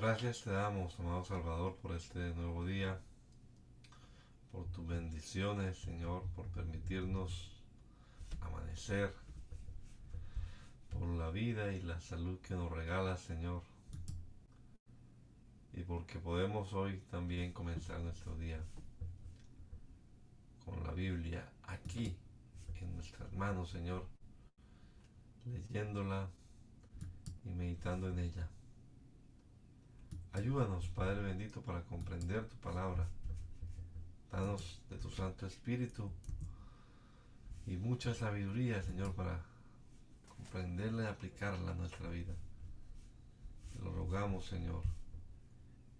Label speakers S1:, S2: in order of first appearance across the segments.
S1: Gracias te damos, amado Salvador, por este nuevo día, por tus bendiciones, Señor, por permitirnos amanecer, por la vida y la salud que nos regalas, Señor, y porque podemos hoy también comenzar nuestro día con la Biblia aquí en nuestras manos, Señor, leyéndola y meditando en ella. Ayúdanos, Padre bendito, para comprender tu palabra. Danos de tu Santo Espíritu y mucha sabiduría, Señor, para comprenderla y aplicarla a nuestra vida. Te lo rogamos, Señor,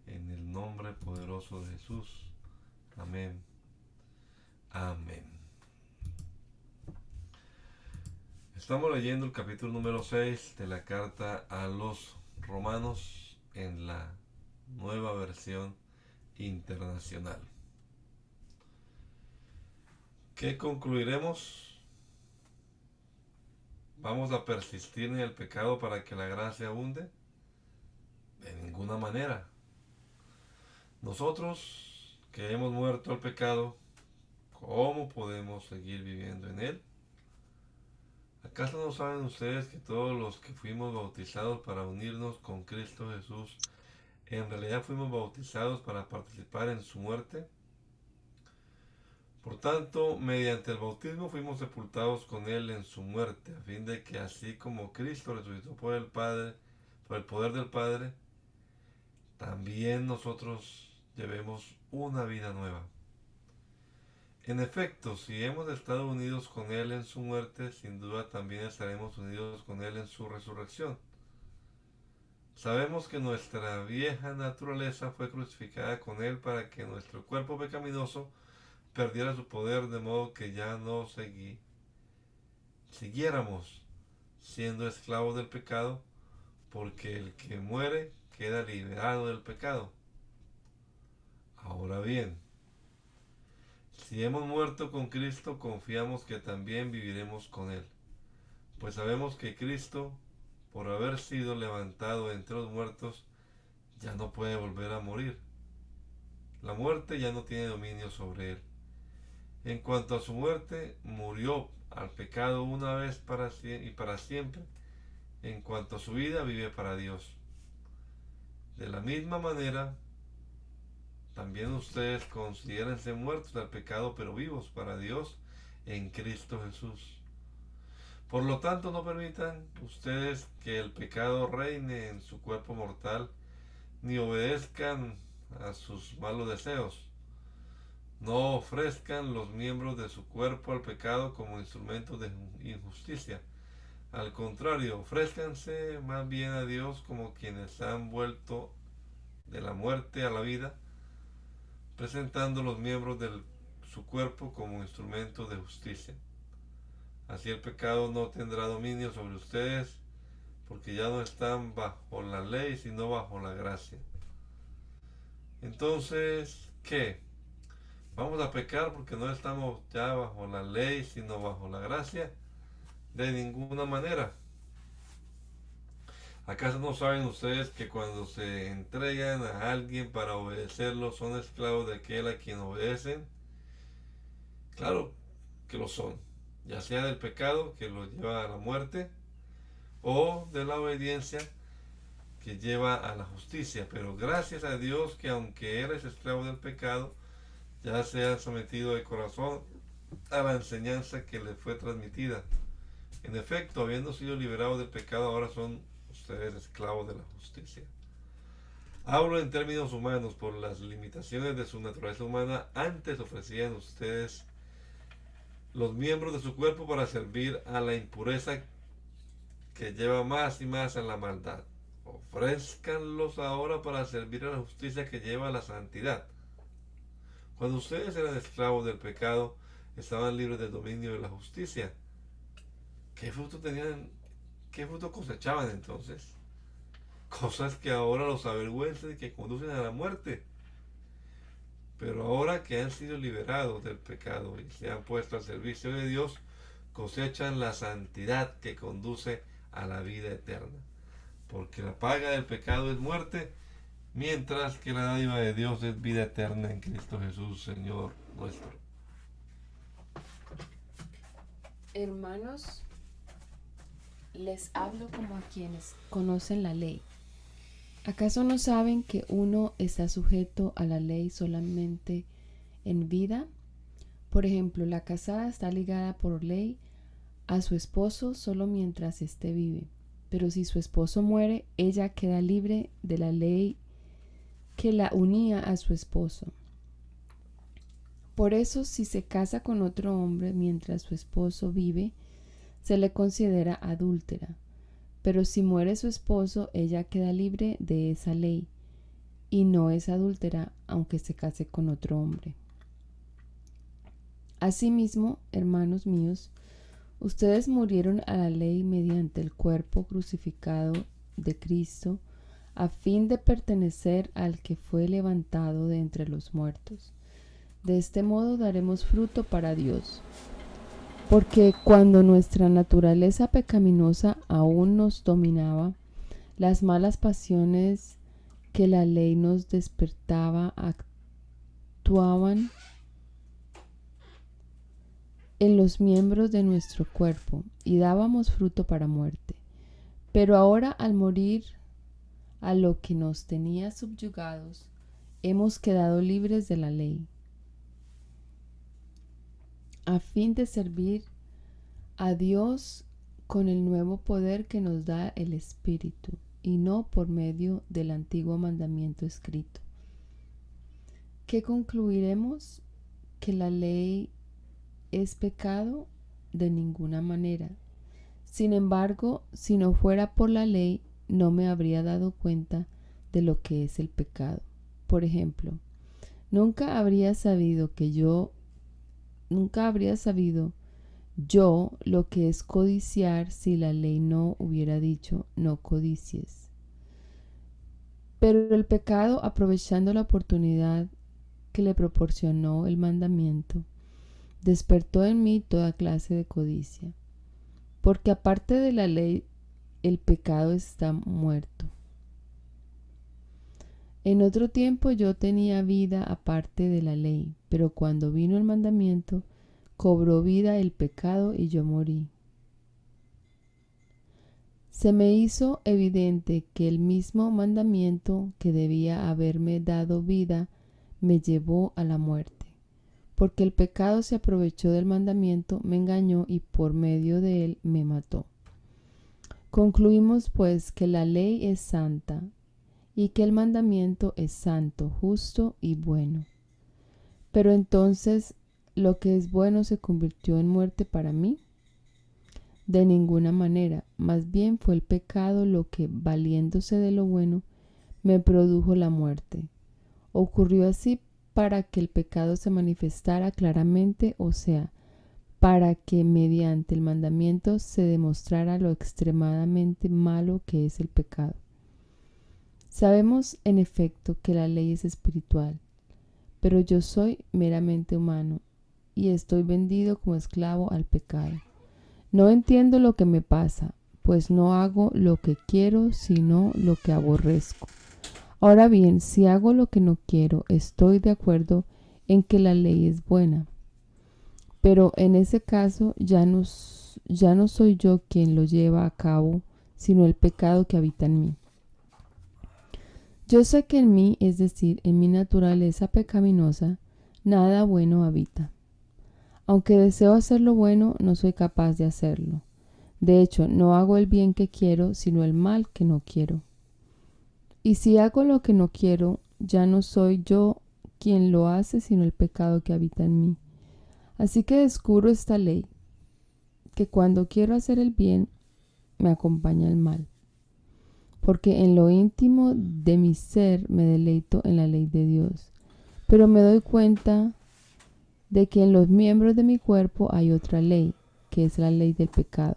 S1: en el nombre poderoso de Jesús. Amén. Amén. Estamos leyendo el capítulo número 6 de la carta a los romanos en la nueva versión internacional. ¿Qué concluiremos? ¿Vamos a persistir en el pecado para que la gracia abunde? De ninguna manera. Nosotros que hemos muerto al pecado, ¿cómo podemos seguir viviendo en él? ¿Acaso no saben ustedes que todos los que fuimos bautizados para unirnos con Cristo Jesús en realidad fuimos bautizados para participar en su muerte. Por tanto, mediante el bautismo fuimos sepultados con él en su muerte, a fin de que así como Cristo resucitó por el Padre, por el poder del Padre, también nosotros llevemos una vida nueva. En efecto, si hemos estado unidos con Él en su muerte, sin duda también estaremos unidos con Él en su resurrección. Sabemos que nuestra vieja naturaleza fue crucificada con Él para que nuestro cuerpo pecaminoso perdiera su poder de modo que ya no seguí, siguiéramos siendo esclavos del pecado, porque el que muere queda liberado del pecado. Ahora bien, si hemos muerto con Cristo, confiamos que también viviremos con Él, pues sabemos que Cristo por haber sido levantado entre los muertos, ya no puede volver a morir. La muerte ya no tiene dominio sobre él. En cuanto a su muerte, murió al pecado una vez para y para siempre. En cuanto a su vida, vive para Dios. De la misma manera, también ustedes considérense muertos al pecado, pero vivos para Dios en Cristo Jesús. Por lo tanto, no permitan ustedes que el pecado reine en su cuerpo mortal, ni obedezcan a sus malos deseos. No ofrezcan los miembros de su cuerpo al pecado como instrumentos de injusticia. Al contrario, ofrézcanse más bien a Dios como quienes han vuelto de la muerte a la vida, presentando los miembros de su cuerpo como instrumentos de justicia. Así el pecado no tendrá dominio sobre ustedes, porque ya no están bajo la ley, sino bajo la gracia. Entonces, ¿qué? ¿Vamos a pecar porque no estamos ya bajo la ley, sino bajo la gracia? De ninguna manera. ¿Acaso no saben ustedes que cuando se entregan a alguien para obedecerlo son esclavos de aquel a quien obedecen? Claro que lo son ya sea del pecado que lo lleva a la muerte o de la obediencia que lleva a la justicia. Pero gracias a Dios que aunque eres esclavo del pecado, ya se ha sometido de corazón a la enseñanza que le fue transmitida. En efecto, habiendo sido liberados del pecado, ahora son ustedes esclavos de la justicia. Hablo en términos humanos por las limitaciones de su naturaleza humana. Antes ofrecían ustedes los miembros de su cuerpo para servir a la impureza que lleva más y más a la maldad. Ofrezcanlos ahora para servir a la justicia que lleva a la santidad. Cuando ustedes eran esclavos del pecado, estaban libres del dominio de la justicia. ¿Qué fruto tenían? ¿Qué fruto cosechaban entonces? Cosas que ahora los avergüenzan y que conducen a la muerte. Pero ahora que han sido liberados del pecado y se han puesto al servicio de Dios, cosechan la santidad que conduce a la vida eterna. Porque la paga del pecado es muerte mientras que la dádiva de Dios es vida eterna en Cristo Jesús, Señor nuestro.
S2: Hermanos, les hablo como a quienes conocen la ley. ¿Acaso no saben que uno está sujeto a la ley solamente en vida? Por ejemplo, la casada está ligada por ley a su esposo solo mientras éste vive. Pero si su esposo muere, ella queda libre de la ley que la unía a su esposo. Por eso, si se casa con otro hombre mientras su esposo vive, se le considera adúltera. Pero si muere su esposo, ella queda libre de esa ley y no es adúltera aunque se case con otro hombre. Asimismo, hermanos míos, ustedes murieron a la ley mediante el cuerpo crucificado de Cristo, a fin de pertenecer al que fue levantado de entre los muertos. De este modo daremos fruto para Dios. Porque cuando nuestra naturaleza pecaminosa aún nos dominaba, las malas pasiones que la ley nos despertaba actuaban en los miembros de nuestro cuerpo y dábamos fruto para muerte. Pero ahora al morir a lo que nos tenía subyugados, hemos quedado libres de la ley, a fin de servir a Dios con el nuevo poder que nos da el Espíritu y no por medio del antiguo mandamiento escrito. ¿Qué concluiremos? Que la ley es pecado de ninguna manera. Sin embargo, si no fuera por la ley, no me habría dado cuenta de lo que es el pecado. Por ejemplo, nunca habría sabido que yo, nunca habría sabido yo lo que es codiciar si la ley no hubiera dicho no codicies. Pero el pecado, aprovechando la oportunidad que le proporcionó el mandamiento, despertó en mí toda clase de codicia, porque aparte de la ley, el pecado está muerto. En otro tiempo yo tenía vida aparte de la ley, pero cuando vino el mandamiento, cobró vida el pecado y yo morí. Se me hizo evidente que el mismo mandamiento que debía haberme dado vida me llevó a la muerte porque el pecado se aprovechó del mandamiento, me engañó y por medio de él me mató. Concluimos pues que la ley es santa y que el mandamiento es santo, justo y bueno. Pero entonces, ¿lo que es bueno se convirtió en muerte para mí? De ninguna manera, más bien fue el pecado lo que, valiéndose de lo bueno, me produjo la muerte. Ocurrió así para que el pecado se manifestara claramente, o sea, para que mediante el mandamiento se demostrara lo extremadamente malo que es el pecado. Sabemos, en efecto, que la ley es espiritual, pero yo soy meramente humano y estoy vendido como esclavo al pecado. No entiendo lo que me pasa, pues no hago lo que quiero, sino lo que aborrezco. Ahora bien, si hago lo que no quiero, estoy de acuerdo en que la ley es buena. Pero en ese caso ya no, ya no soy yo quien lo lleva a cabo, sino el pecado que habita en mí. Yo sé que en mí, es decir, en mi naturaleza pecaminosa, nada bueno habita. Aunque deseo hacer lo bueno, no soy capaz de hacerlo. De hecho, no hago el bien que quiero, sino el mal que no quiero. Y si hago lo que no quiero, ya no soy yo quien lo hace, sino el pecado que habita en mí. Así que descubro esta ley, que cuando quiero hacer el bien, me acompaña el mal. Porque en lo íntimo de mi ser me deleito en la ley de Dios. Pero me doy cuenta de que en los miembros de mi cuerpo hay otra ley, que es la ley del pecado.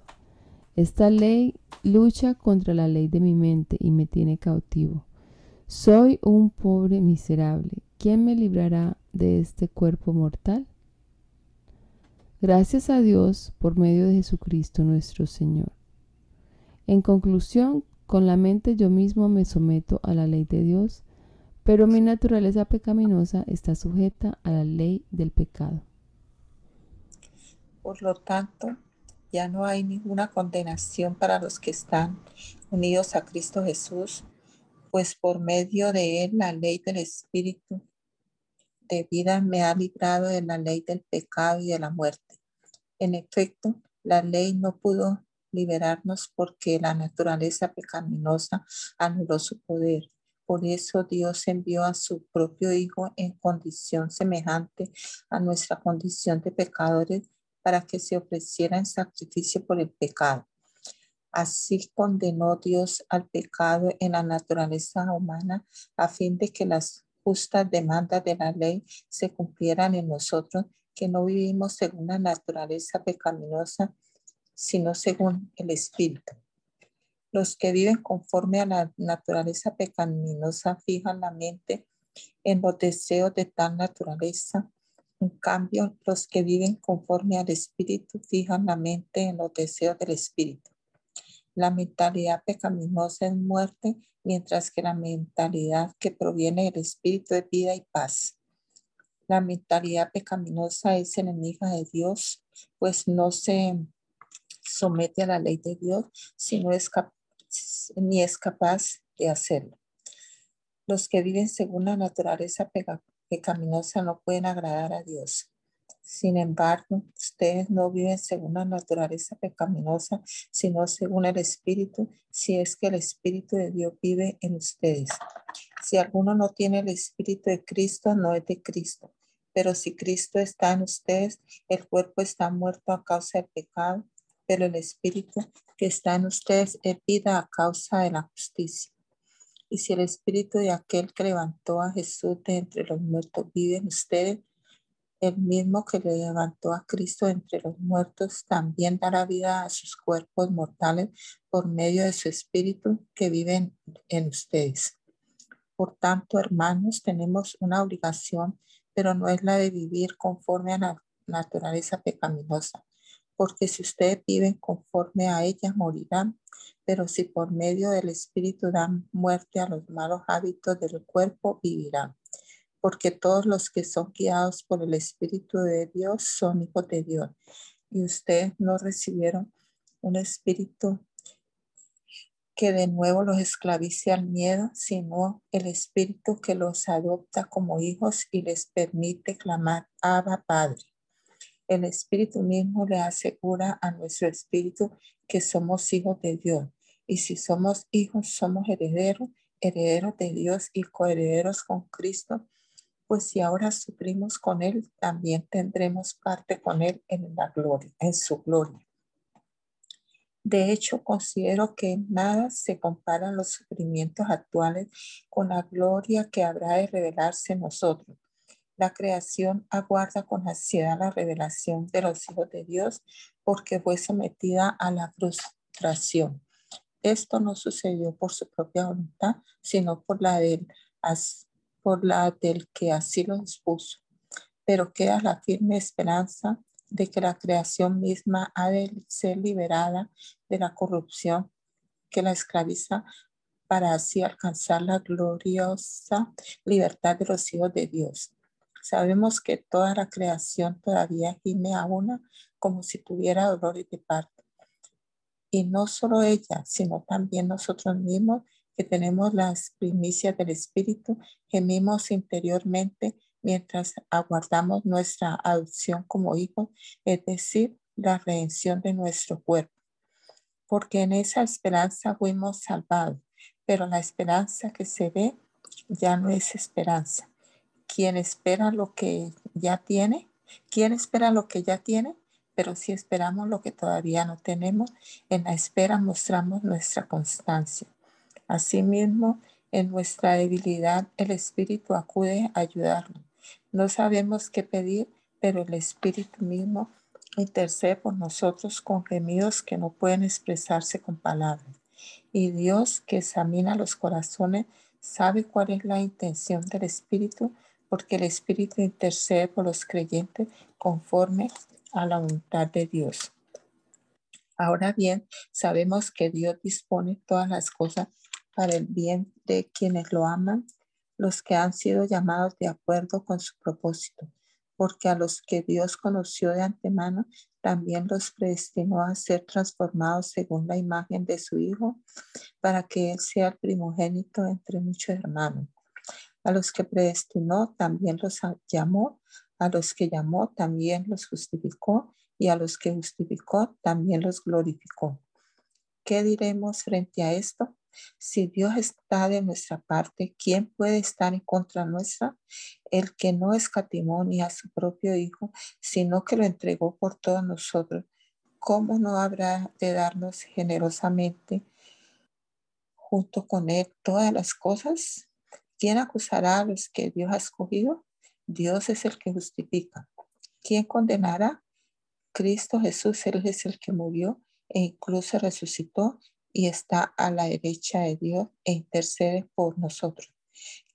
S2: Esta ley lucha contra la ley de mi mente y me tiene cautivo. Soy un pobre miserable. ¿Quién me librará de este cuerpo mortal? Gracias a Dios por medio de Jesucristo nuestro Señor. En conclusión, con la mente yo mismo me someto a la ley de Dios Pero mi naturaleza pecaminosa está sujeta a la ley del pecado.
S3: Por lo tanto, ya no hay ninguna condenación para los que están unidos a Cristo Jesús, pues por medio de él la ley del Espíritu de vida me ha librado de la ley del pecado y de la muerte. En efecto, la ley no pudo liberarnos porque la naturaleza pecaminosa anuló su poder. Por eso Dios envió a su propio Hijo en condición semejante a nuestra condición de pecadores para que se ofreciera en sacrificio por el pecado. Así condenó Dios al pecado en la naturaleza humana a fin de que las justas demandas de la ley se cumplieran en nosotros, que no vivimos según la naturaleza pecaminosa, sino según el Espíritu. Los que viven conforme a la naturaleza pecaminosa fijan la mente en los deseos de tal naturaleza. En cambio, los que viven conforme al Espíritu fijan la mente en los deseos del Espíritu. La mentalidad pecaminosa es muerte, mientras que la mentalidad que proviene del Espíritu es vida y paz. La mentalidad pecaminosa es enemiga de Dios, pues no se somete a la ley de Dios, sino es ni es capaz de hacerlo. Los que viven según la naturaleza pecaminosa no pueden agradar a Dios. Sin embargo, ustedes no viven según la naturaleza pecaminosa, sino según el Espíritu, si es que el Espíritu de Dios vive en ustedes. Si alguno no tiene el Espíritu de Cristo, no es de Cristo. Pero si Cristo está en ustedes, el cuerpo está muerto a causa del pecado, pero el Espíritu que está en ustedes es vida a causa de la justicia. Y si el Espíritu de aquel que levantó a Jesús de entre los muertos vive en ustedes, el mismo que le levantó a Cristo entre los muertos también dará vida a sus cuerpos mortales por medio de su Espíritu que vive en, ustedes. Por tanto, hermanos, tenemos una obligación, pero no es la de vivir conforme a la naturaleza pecaminosa, porque si ustedes viven conforme a ella, morirán. Pero si por medio del Espíritu dan muerte a los malos hábitos del cuerpo, vivirán porque todos los que son guiados por el Espíritu de Dios son hijos de Dios. Y ustedes no recibieron un espíritu que de nuevo los esclavice al miedo, sino el espíritu que los adopta como hijos y les permite clamar, Abba Padre. El espíritu mismo le asegura a nuestro espíritu que somos hijos de Dios. Y si somos hijos, somos herederos, herederos de Dios y coherederos con Cristo pues si ahora sufrimos con Él, también tendremos parte con Él en la gloria, en su gloria. De hecho, considero que nada se comparan los sufrimientos actuales con la gloria que habrá de revelarse en nosotros. La creación aguarda con ansiedad la revelación de los hijos de Dios porque fue sometida a la frustración. Esto no sucedió por su propia voluntad, sino por la del por la del que así lo dispuso, pero queda la firme esperanza de que la creación misma ha de ser liberada de la corrupción que la esclaviza para así alcanzar la gloriosa libertad de los hijos de Dios. Sabemos que toda la creación todavía gime a una como si tuviera dolores de parto. Y no solo ella, sino también nosotros mismos que tenemos las primicias del Espíritu, gemimos interiormente mientras aguardamos nuestra adopción como hijos, es decir, la redención de nuestro cuerpo. Porque en esa esperanza fuimos salvados, pero la esperanza que se ve ya no es esperanza. ¿Quién espera lo que ya tiene? ¿Quién espera lo que ya tiene? Pero si esperamos lo que todavía no tenemos, en la espera mostramos nuestra constancia. Asimismo, en nuestra debilidad, el Espíritu acude a ayudarnos. No sabemos qué pedir, pero el Espíritu mismo intercede por nosotros con gemidos que no pueden expresarse con palabras. Y Dios, que examina los corazones, sabe cuál es la intención del Espíritu, porque el Espíritu intercede por los creyentes conforme a la voluntad de Dios. Ahora bien, sabemos que Dios dispone todas las cosas para el bien de quienes lo aman, los que han sido llamados de acuerdo con su propósito, porque a los que Dios conoció de antemano, también los predestinó a ser transformados según la imagen de su Hijo, para que Él sea el primogénito entre muchos hermanos. A los que predestinó, también los llamó, a los que llamó, también los justificó, y a los que justificó, también los glorificó. ¿Qué diremos frente a esto? Si Dios está de nuestra parte, ¿quién puede estar en contra nuestra? El que no escatimó ni a su propio Hijo, sino que lo entregó por todos nosotros, ¿cómo no habrá de darnos generosamente junto con Él todas las cosas? ¿Quién acusará a los que Dios ha escogido? Dios es el que justifica. ¿Quién condenará? Cristo Jesús, Él es el que murió e incluso resucitó y está a la derecha de Dios e intercede por nosotros.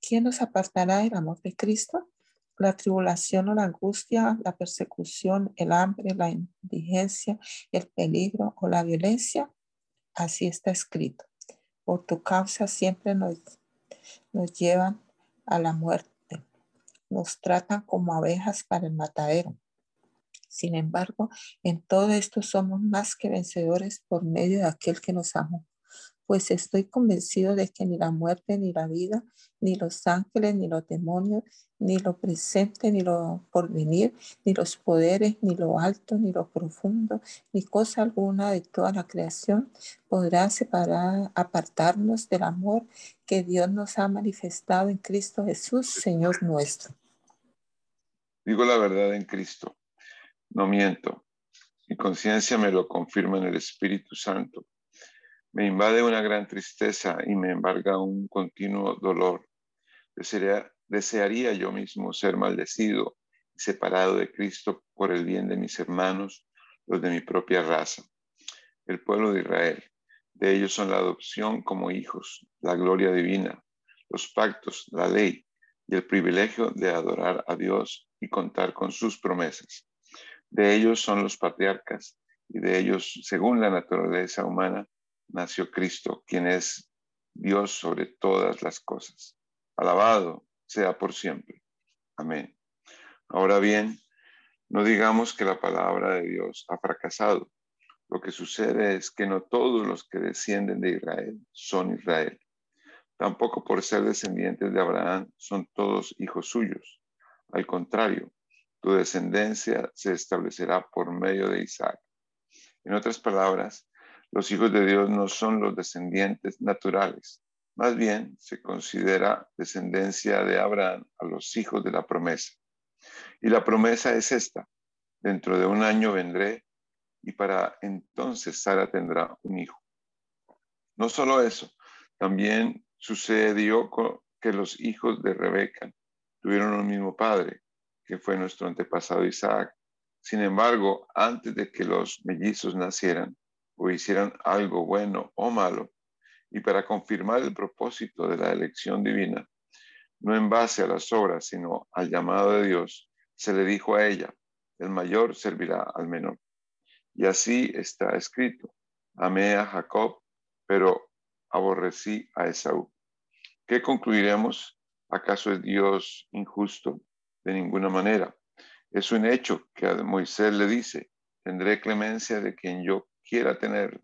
S3: ¿Quién nos apartará del amor de Cristo? La tribulación o la angustia, la persecución, el hambre, la indigencia, el peligro o la violencia. Así está escrito. Por tu causa siempre nos, nos llevan a la muerte. Nos tratan como abejas para el matadero. Sin embargo, en todo esto somos más que vencedores por medio de aquel que nos amó. Pues estoy convencido de que ni la muerte, ni la vida, ni los ángeles, ni los demonios, ni lo presente, ni lo porvenir, ni los poderes, ni lo alto, ni lo profundo, ni cosa alguna de toda la creación podrá separar, apartarnos del amor que Dios nos ha manifestado en Cristo Jesús, Señor nuestro.
S4: Digo la verdad en Cristo no miento. Mi conciencia me lo confirma en el Espíritu Santo. Me invade una gran tristeza y me embarga un continuo dolor. Desearía, yo mismo ser maldecido y separado de Cristo por el bien de mis hermanos, los de mi propia raza, el pueblo de Israel. De ellos son la adopción como hijos, la gloria divina, los pactos, la ley y el privilegio de adorar a Dios y contar con sus promesas. De ellos son los patriarcas y de ellos, según la naturaleza humana, nació Cristo, quien es Dios sobre todas las cosas. Alabado sea por siempre. Amén. Ahora bien, no digamos que la palabra de Dios ha fracasado. Lo que sucede es que no todos los que descienden de Israel son Israel. Tampoco por ser descendientes de Abraham son todos hijos suyos. Al contrario, tu descendencia se establecerá por medio de Isaac. En otras palabras, los hijos de Dios no son los descendientes naturales, más bien se considera descendencia de Abraham a los hijos de la promesa. Y la promesa es esta, dentro de un año vendré y para entonces Sara tendrá un hijo. No solo eso, también sucedió que los hijos de Rebeca tuvieron un mismo padre, que fue nuestro antepasado Isaac. Sin embargo, antes de que los mellizos nacieran o hicieran algo bueno o malo, y para confirmar el propósito de la elección divina, no en base a las obras, sino al llamado de Dios, se le dijo a ella, el mayor servirá al menor. Y así está escrito, amé a Jacob, pero aborrecí a Esaú. ¿Qué concluiremos? ¿Acaso es Dios injusto? de ninguna manera. Es un hecho que a Moisés le dice, tendré clemencia de quien yo quiera tener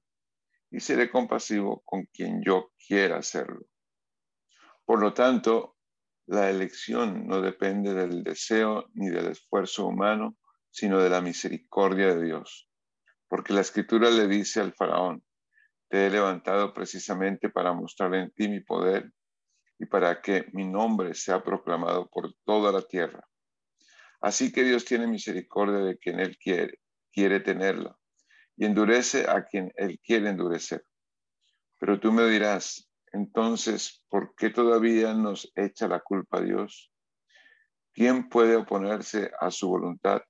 S4: y seré compasivo con quien yo quiera hacerlo. Por lo tanto, la elección no depende del deseo ni del esfuerzo humano, sino de la misericordia de Dios. Porque la escritura le dice al faraón, te he levantado precisamente para mostrar en ti mi poder y para que mi nombre sea proclamado por toda la tierra. Así que Dios tiene misericordia de quien Él quiere, quiere tenerla, y endurece a quien Él quiere endurecer. Pero tú me dirás, entonces, ¿por qué todavía nos echa la culpa a Dios? ¿Quién puede oponerse a su voluntad?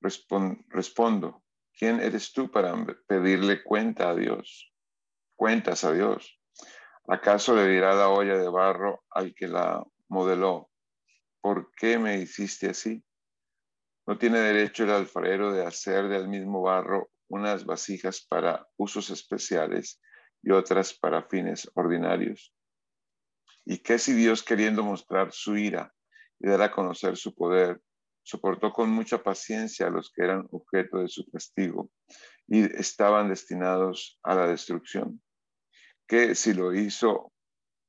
S4: respondo, ¿quién eres tú para pedirle cuenta a Dios? Cuentas a Dios. ¿Acaso le dirá la olla de barro al que la modeló? ¿por qué me hiciste así? No tiene derecho el alfarero de hacer del mismo barro unas vasijas para usos especiales y otras para fines ordinarios. ¿Y qué si Dios queriendo mostrar su ira y dar a conocer su poder, soportó con mucha paciencia a los que eran objeto de su castigo y estaban destinados a la destrucción? ¿Qué si lo hizo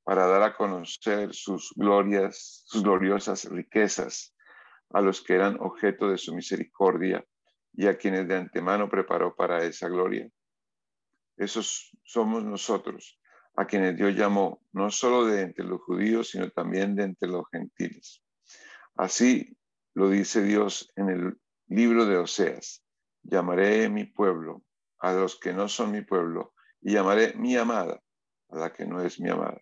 S4: para dar a conocer sus glorias, sus gloriosas riquezas a los que eran objeto de su misericordia y a quienes de antemano preparó para esa gloria. Esos somos nosotros, a quienes Dios llamó, no solo de entre los judíos, sino también de entre los gentiles. Así lo dice Dios en el libro de Oseas, llamaré mi pueblo a los que no son mi pueblo y llamaré mi amada a la que no es mi amada.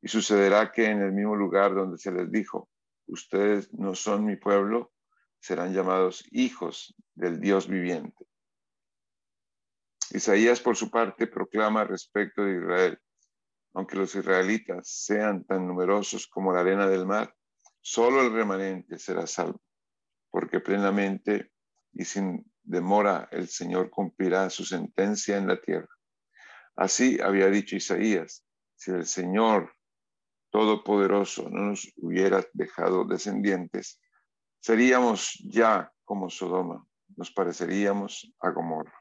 S4: Y sucederá que en el mismo lugar donde se les dijo, ustedes no son mi pueblo, serán llamados hijos del Dios viviente. Isaías, por su parte, proclama respecto de Israel, aunque los israelitas sean tan numerosos como la arena del mar, solo el remanente será salvo, porque plenamente y sin demora el Señor cumplirá su sentencia en la tierra. Así había dicho Isaías, si el Señor Todopoderoso no nos hubiera dejado descendientes, seríamos ya como Sodoma, nos pareceríamos a Gomorra.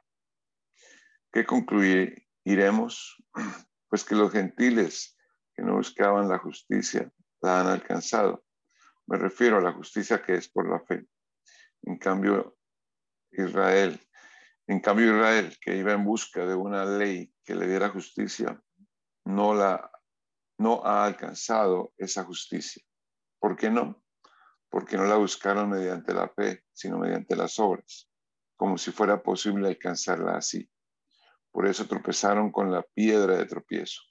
S4: ¿Qué concluiremos? Pues que los gentiles que no buscaban la justicia la han alcanzado. Me refiero a la justicia que es por la fe. En cambio, Israel, en cambio Israel, que iba en busca de una ley que le diera justicia, no la no ha alcanzado esa justicia. ¿Por qué no? Porque no la buscaron mediante la fe, sino mediante las obras, como si fuera posible alcanzarla así. Por eso tropezaron con la piedra de tropiezo,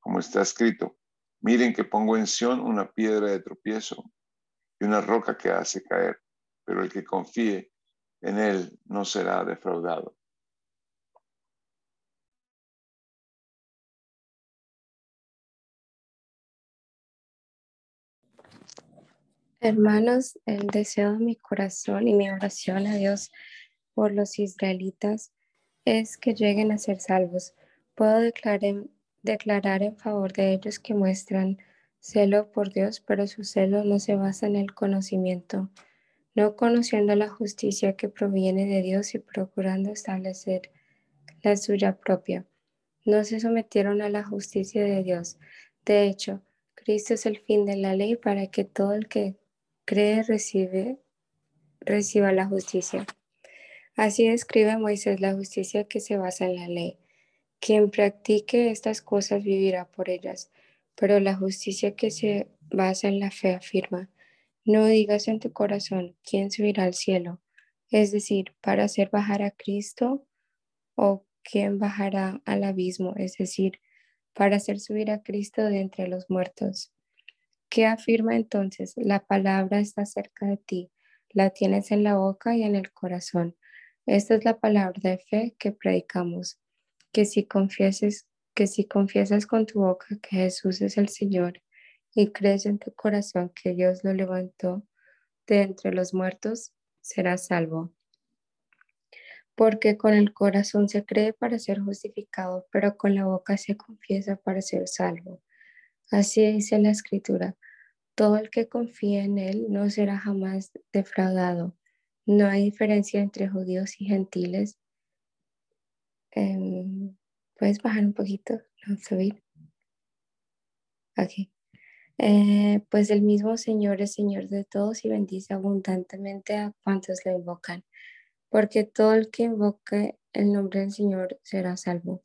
S4: como está escrito, miren que pongo en Sión una piedra de tropiezo y una roca que hace caer, pero el que confíe en él no será defraudado.
S5: Hermanos, el deseo de mi corazón y mi oración a Dios por los israelitas es que lleguen a ser salvos. Puedo declarar en, favor de ellos que muestran celo por Dios, pero su celo no se basa en el conocimiento, no conociendo la justicia que proviene de Dios y procurando establecer la suya propia. No se sometieron a la justicia de Dios. De hecho, Cristo es el fin de la ley para que todo el que cree, recibe, reciba la justicia. Así describe Moisés la justicia que se basa en la ley. Quien practique estas cosas vivirá por ellas, pero la justicia que se basa en la fe afirma, no digas en tu corazón quién subirá al cielo, es decir, para hacer bajar a Cristo o quién bajará al abismo, es decir, para hacer subir a Cristo de entre los muertos. ¿Qué afirma entonces? La palabra está cerca de ti, la tienes en la boca y en el corazón. Esta es la palabra de fe que predicamos, que si confieses, que si confiesas con tu boca que Jesús es el Señor y crees en tu corazón que Dios lo levantó de entre los muertos, serás salvo. Porque con el corazón se cree para ser justificado, pero con la boca se confiesa para ser salvo. Así dice la escritura, todo el que confía en Él no será jamás defraudado. No hay diferencia entre judíos y gentiles. Em, ¿Puedes bajar un poquito? No, subir. Aquí. Eh, pues el mismo Señor es Señor de todos y bendice abundantemente a cuantos le invocan, porque todo el que invoque el nombre del Señor será salvo.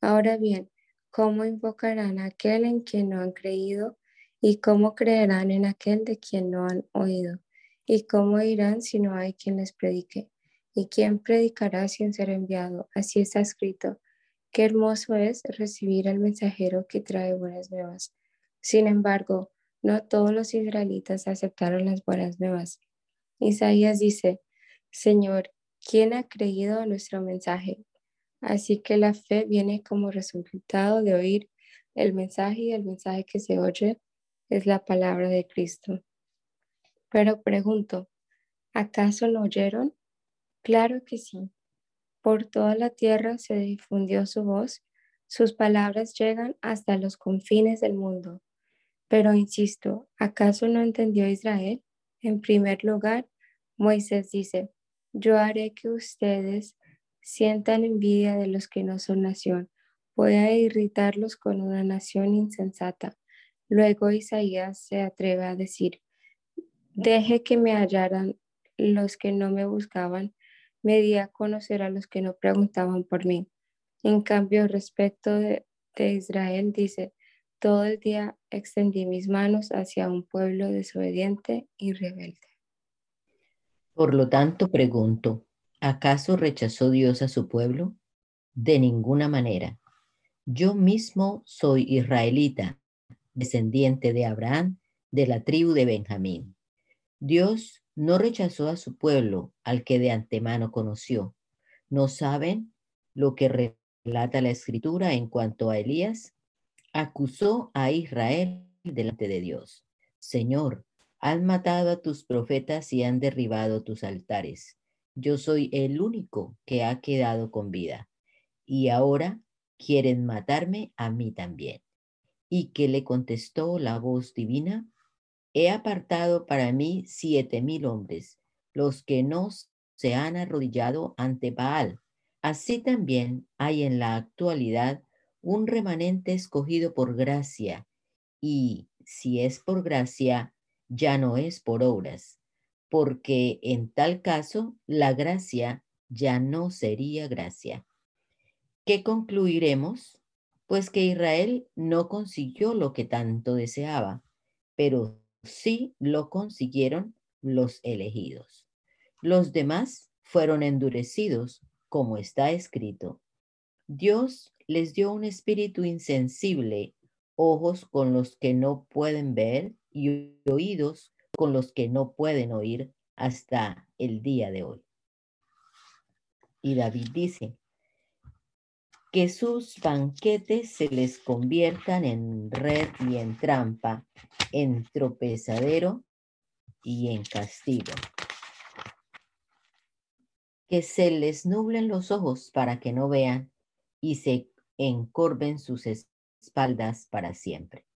S5: Ahora bien, ¿Cómo invocarán a aquel en quien no han creído? ¿Y cómo creerán en aquel de quien no han oído? ¿Y cómo irán si no hay quien les predique? ¿Y quién predicará sin ser enviado? Así está escrito. Qué hermoso es recibir al mensajero que trae buenas nuevas. Sin embargo, no todos los israelitas aceptaron las buenas nuevas. Isaías dice, Señor, ¿quién ha creído a nuestro mensaje? Así que la fe viene como resultado de oír el mensaje y el mensaje que se oye es la palabra de Cristo. Pero pregunto, ¿acaso lo oyeron? Claro que sí. Por toda la tierra se difundió su voz, sus palabras llegan hasta los confines del mundo. Pero insisto, ¿acaso no entendió Israel? En primer lugar, Moisés dice, yo haré que ustedes sientan envidia de los que no son nación. Voy a irritarlos con una nación insensata. Luego Isaías se atreve a decir, deje que me hallaran los que no me buscaban, me di a conocer a los que no preguntaban por mí. En cambio, respecto de, de Israel, dice, todo el día extendí mis manos hacia un pueblo desobediente y rebelde.
S6: Por lo tanto, pregunto, ¿acaso rechazó Dios a su pueblo? De ninguna manera. Yo mismo soy israelita, descendiente de Abraham, de la tribu de Benjamín. Dios no rechazó a su pueblo, al que de antemano conoció. ¿No saben lo que relata la escritura en cuanto a Elías? Acusó a Israel delante de Dios. Señor, han matado a tus profetas y han derribado tus altares. Yo soy el único que ha quedado con vida. Y ahora quieren matarme a mí también. Y que le contestó la voz divina, he apartado para mí siete mil hombres, los que no se han arrodillado ante Baal. Así también hay en la actualidad un remanente escogido por gracia, y si es por gracia, ya no es por obras, porque en tal caso la gracia ya no sería gracia. ¿Qué concluiremos? Pues que Israel no consiguió lo que tanto deseaba, pero sí lo consiguieron los elegidos. Los demás fueron endurecidos, como está escrito. Dios les dio un espíritu insensible, ojos con los que no pueden ver y oídos con los que no pueden oír hasta el día de hoy. Y David dice, que sus banquetes se les conviertan en red y en trampa, en tropezadero y en castigo. Que se les nublen los ojos para que no vean y se encorven sus espaldas para siempre.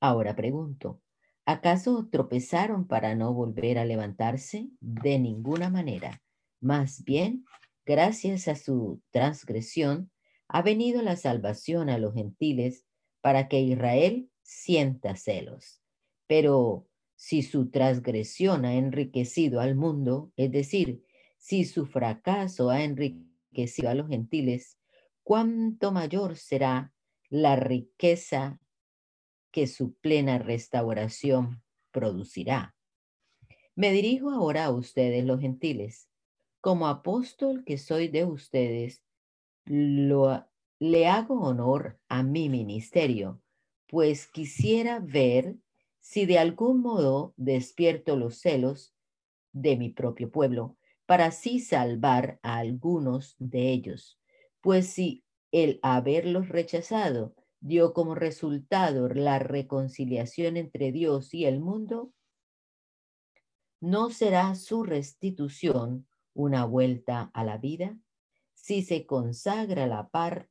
S6: Ahora pregunto, ¿acaso tropezaron para no volver a levantarse? De ninguna manera. Más bien, gracias a su transgresión, ha venido la salvación a los gentiles para que Israel sienta celos. Pero si su transgresión ha enriquecido al mundo, es decir, si su fracaso ha enriquecido a los gentiles, cuánto mayor será la riqueza que su plena restauración producirá. Me dirijo ahora a ustedes los gentiles. Como apóstol que soy de ustedes, lo, le hago honor a mi ministerio, pues quisiera ver si de algún modo despierto los celos de mi propio pueblo, para así salvar a algunos de ellos. Pues si el haberlos rechazado dio como resultado la reconciliación entre Dios y el mundo, ¿no será su restitución una vuelta a la vida? si se consagra la par,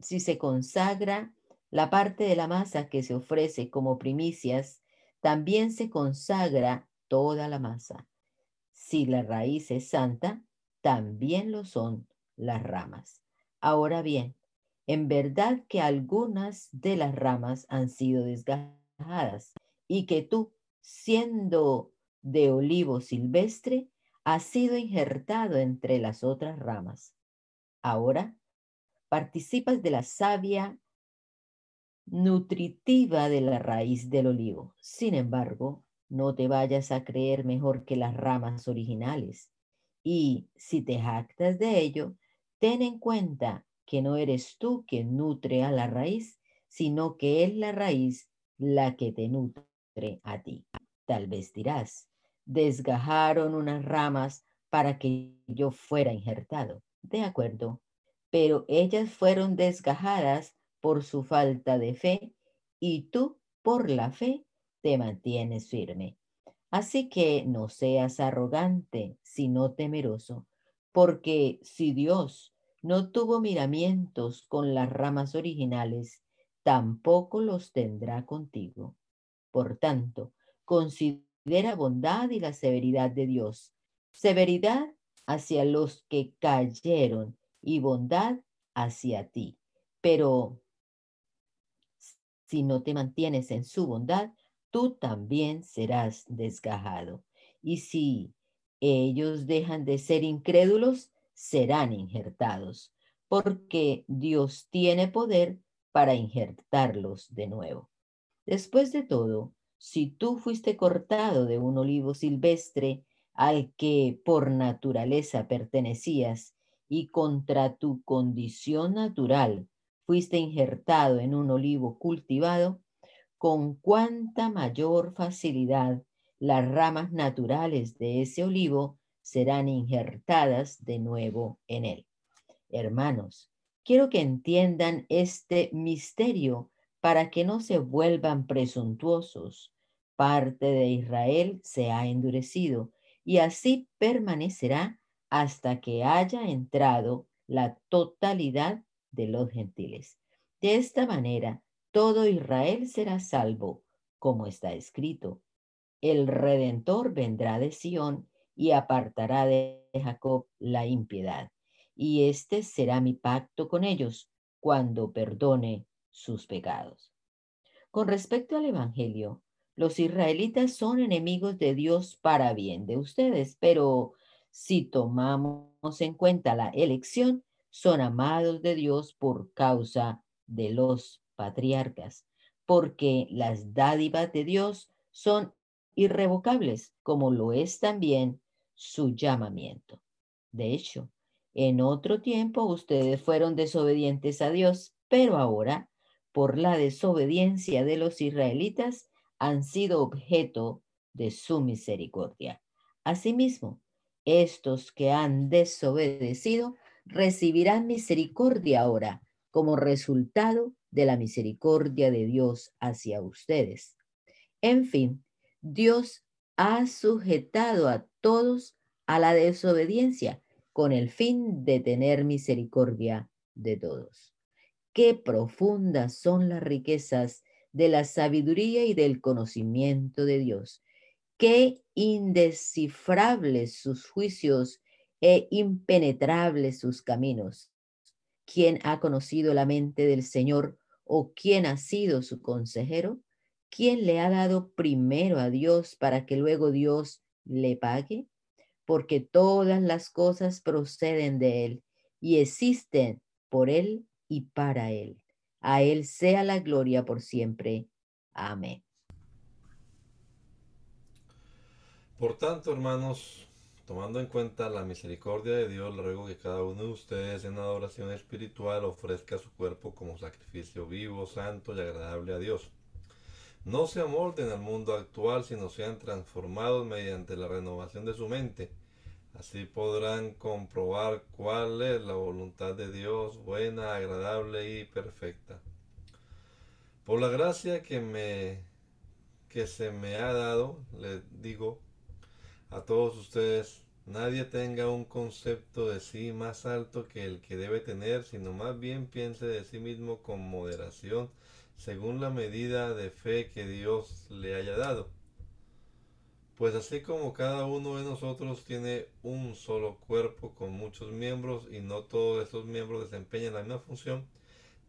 S6: si se consagra la parte de la masa que se ofrece como primicias, también se consagra toda la masa. Si la raíz es santa, también lo son las ramas. Ahora bien, en verdad que algunas de las ramas han sido desgajadas y que tú, siendo de olivo silvestre, ha sido injertado entre las otras ramas. Ahora participas de la savia nutritiva de la raíz del olivo. Sin embargo, no te vayas a creer mejor que las ramas originales. Y si te jactas de ello, ten en cuenta que no eres tú quien nutre a la raíz, sino que es la raíz la que te nutre a ti. Tal vez dirás, desgajaron unas ramas para que yo fuera injertado. De acuerdo, pero ellas fueron desgajadas por su falta de fe y tú por la fe te mantienes firme. Así que no seas arrogante, sino temeroso, porque si Dios no tuvo miramientos con las ramas originales, tampoco los tendrá contigo. Por tanto, considera bondad y la severidad de Dios. Severidad hacia los que cayeron y bondad hacia ti. Pero si no te mantienes en su bondad, tú también serás desgajado. Y si ellos dejan de ser incrédulos, serán injertados, porque Dios tiene poder para injertarlos de nuevo. Después de todo, si tú fuiste cortado de un olivo silvestre al que por naturaleza pertenecías y contra tu condición natural fuiste injertado en un olivo cultivado, con cuánta mayor facilidad las ramas naturales de ese olivo serán injertadas de nuevo en él. Hermanos, quiero que entiendan este misterio para que no se vuelvan presuntuosos. Parte de Israel se ha endurecido y así permanecerá hasta que haya entrado la totalidad de los gentiles. De esta manera, todo Israel será salvo, como está escrito. El Redentor vendrá de Sión y apartará de Jacob la impiedad. Y este será mi pacto con ellos cuando perdone sus pecados. Con respecto al Evangelio, los israelitas son enemigos de Dios para bien de ustedes, pero si tomamos en cuenta la elección, son amados de Dios por causa de los patriarcas, porque las dádivas de Dios son irrevocables, como lo es también su llamamiento. De hecho, en otro tiempo ustedes fueron desobedientes a Dios, pero ahora, por la desobediencia de los israelitas, han sido objeto de su misericordia. Asimismo, estos que han desobedecido recibirán misericordia ahora como resultado de la misericordia de Dios hacia ustedes. En fin, Dios ha sujetado a todos a la desobediencia con el fin de tener misericordia de todos. Qué profundas son las riquezas de la sabiduría y del conocimiento de Dios. Qué indescifrables sus juicios e impenetrables sus caminos. ¿Quién ha conocido la mente del Señor o quién ha sido su consejero? ¿Quién le ha dado primero a Dios para que luego Dios le pague? Porque todas las cosas proceden de Él y existen por Él y para Él. A Él sea la gloria por siempre. Amén.
S1: Por tanto, hermanos, Tomando en cuenta la misericordia de Dios, le ruego que cada uno de ustedes en adoración espiritual ofrezca su cuerpo como sacrificio vivo, santo y agradable a Dios. No se amolden al mundo actual, sino sean transformados mediante la renovación de su mente. Así podrán comprobar cuál es la voluntad de Dios, buena, agradable y perfecta. Por la gracia que me que se me ha dado, le digo a todos ustedes, nadie tenga un concepto de sí más alto que el que debe tener, sino más bien piense de sí mismo con moderación, según la medida de fe que Dios le haya dado. Pues así como cada uno de nosotros tiene un solo cuerpo con muchos miembros y no todos estos miembros desempeñan la misma función,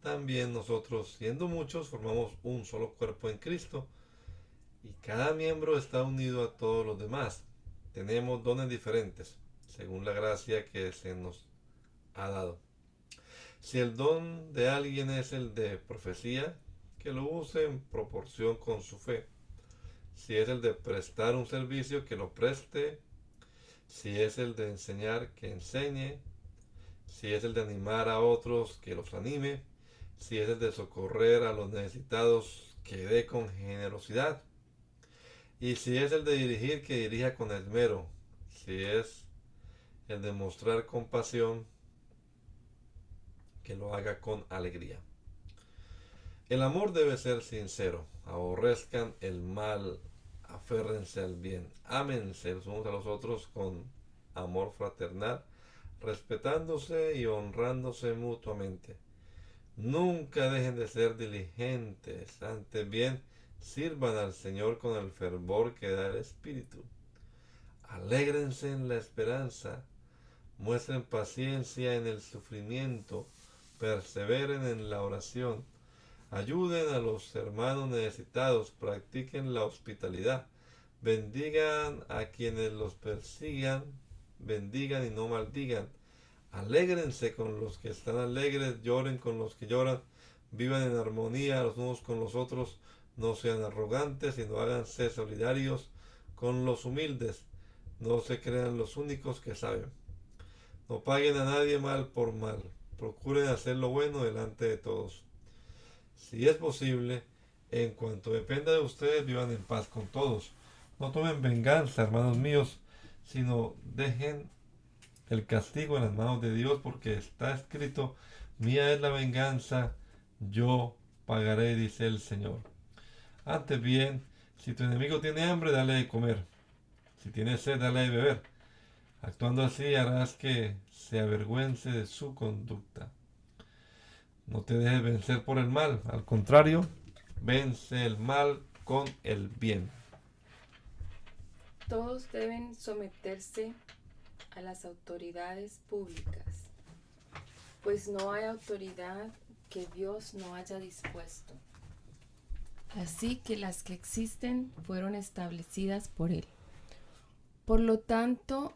S1: también nosotros, siendo muchos, formamos un solo cuerpo en Cristo y cada miembro está unido a todos los demás tenemos dones diferentes según la gracia que se nos ha dado. Si el don de alguien es el de profecía, que lo use en proporción con su fe. Si es el de prestar un servicio, que lo preste. Si es el de enseñar, que enseñe. Si es el de animar a otros, que los anime. Si es el de socorrer a los necesitados, que dé con generosidad. Y si es el de dirigir, que dirija con esmero. Si es el de mostrar compasión, que lo haga con alegría. El amor debe ser sincero. Aborrezcan el mal, aférrense al bien. Ámense los unos a los otros con amor fraternal, respetándose y honrándose mutuamente. Nunca dejen de ser diligentes, antes bien sirvan al Señor con el fervor que da el Espíritu. Alégrense en la esperanza, muestren paciencia en el sufrimiento, perseveren en la oración, ayuden a los hermanos necesitados, practiquen la hospitalidad, bendigan a quienes los persigan, bendigan y no maldigan Alégrense con los que están alegres, lloren con los que lloran, vivan en armonía los unos con los otros, no sean arrogantes, sino háganse solidarios con los humildes, no se crean los únicos que saben. No paguen a nadie mal por mal, procuren hacer lo bueno delante de todos. Si es posible, en cuanto dependa de ustedes, vivan en paz con todos. No tomen venganza, hermanos míos, sino dejen el castigo en las manos de Dios, porque está escrito, mía es la venganza, yo pagaré, dice el Señor. Antes bien, si tu enemigo tiene hambre, dale de comer. Si tiene sed, dale de beber. Actuando así harás que se avergüence de su conducta. No te dejes vencer por el mal, al contrario, vence el mal con el bien.
S2: Todos deben someterse a las autoridades públicas, pues no hay autoridad que Dios no haya dispuesto. Así que las que existen fueron establecidas por Él. Por lo tanto,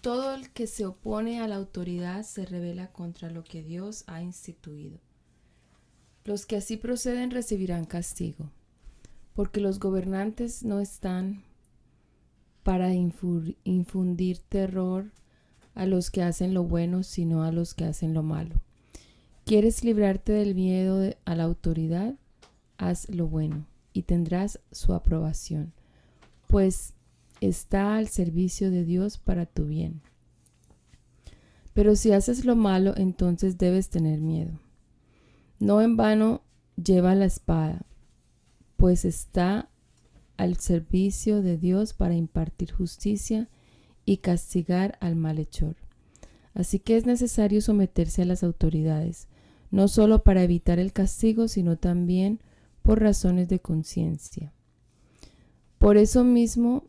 S2: todo el que se opone a la autoridad se revela contra lo que Dios ha instituido. Los que así proceden recibirán castigo, porque los gobernantes no están para infundir terror a los que hacen lo bueno, sino a los que hacen lo malo. ¿Quieres librarte del miedo a la autoridad? Haz lo bueno y tendrás su aprobación, pues está al servicio de Dios para tu bien. Pero si haces lo malo, entonces debes tener miedo. No en vano lleva la espada, pues está al servicio de Dios para impartir justicia y castigar al malhechor. Así que es necesario someterse a las autoridades, no solo para evitar el castigo, sino también por razones de conciencia. Por eso mismo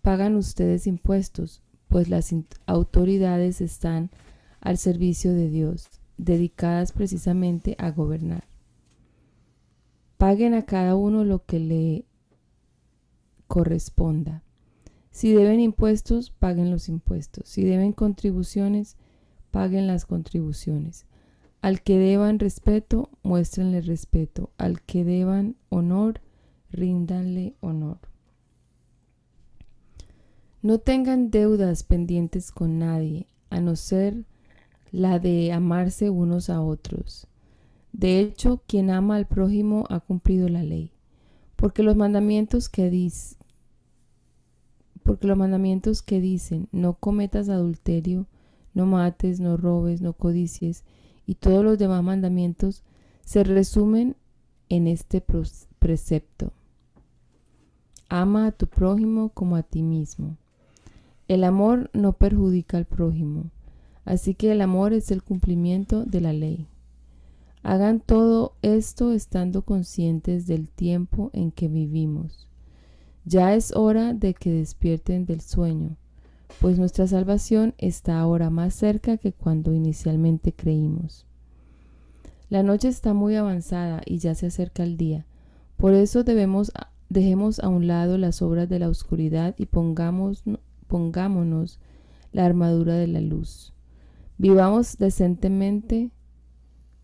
S2: pagan ustedes impuestos, pues las autoridades están al servicio de Dios, dedicadas precisamente a gobernar. Paguen a cada uno lo que le corresponda. Si deben impuestos, paguen los impuestos. Si deben contribuciones, paguen las contribuciones. Al que deban respeto, muéstrenle respeto. Al que deban honor, ríndanle honor. No tengan deudas pendientes con nadie, a no ser la de amarse unos a otros. De hecho, quien ama al prójimo ha cumplido la ley, porque los mandamientos que, porque los mandamientos que dicen no cometas adulterio, no mates, no robes, no codicies y todos los demás mandamientos se resumen en este precepto. Ama a tu prójimo como a ti mismo. El amor no perjudica al prójimo, así que el amor es el cumplimiento de la ley. Hagan todo esto estando conscientes del tiempo en que vivimos ya es hora de que despierten del sueño, pues nuestra salvación está ahora más cerca que cuando inicialmente creímos. La noche está muy avanzada y ya se acerca el día. Por eso debemos dejemos a un lado las obras de la oscuridad y pongamos, pongámonos la armadura de la luz. Vivamos decentemente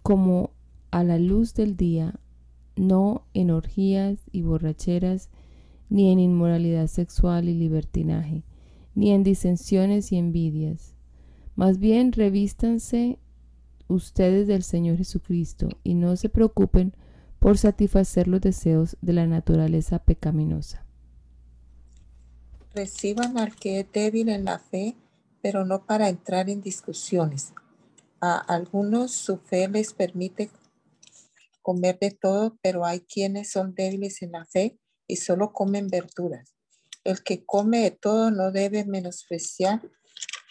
S2: como a la luz del día, no en orgías y borracheras ni en inmoralidad sexual y libertinaje, ni en disensiones y envidias. Más bien revístanse ustedes del Señor Jesucristo y no se preocupen por satisfacer los deseos de la naturaleza pecaminosa.
S3: Reciban al que es débil en la fe, pero no para entrar en discusiones. A algunos su fe les permite comer de todo, pero hay quienes son débiles en la fe y solo comen verduras. El que come de todo no debe menospreciar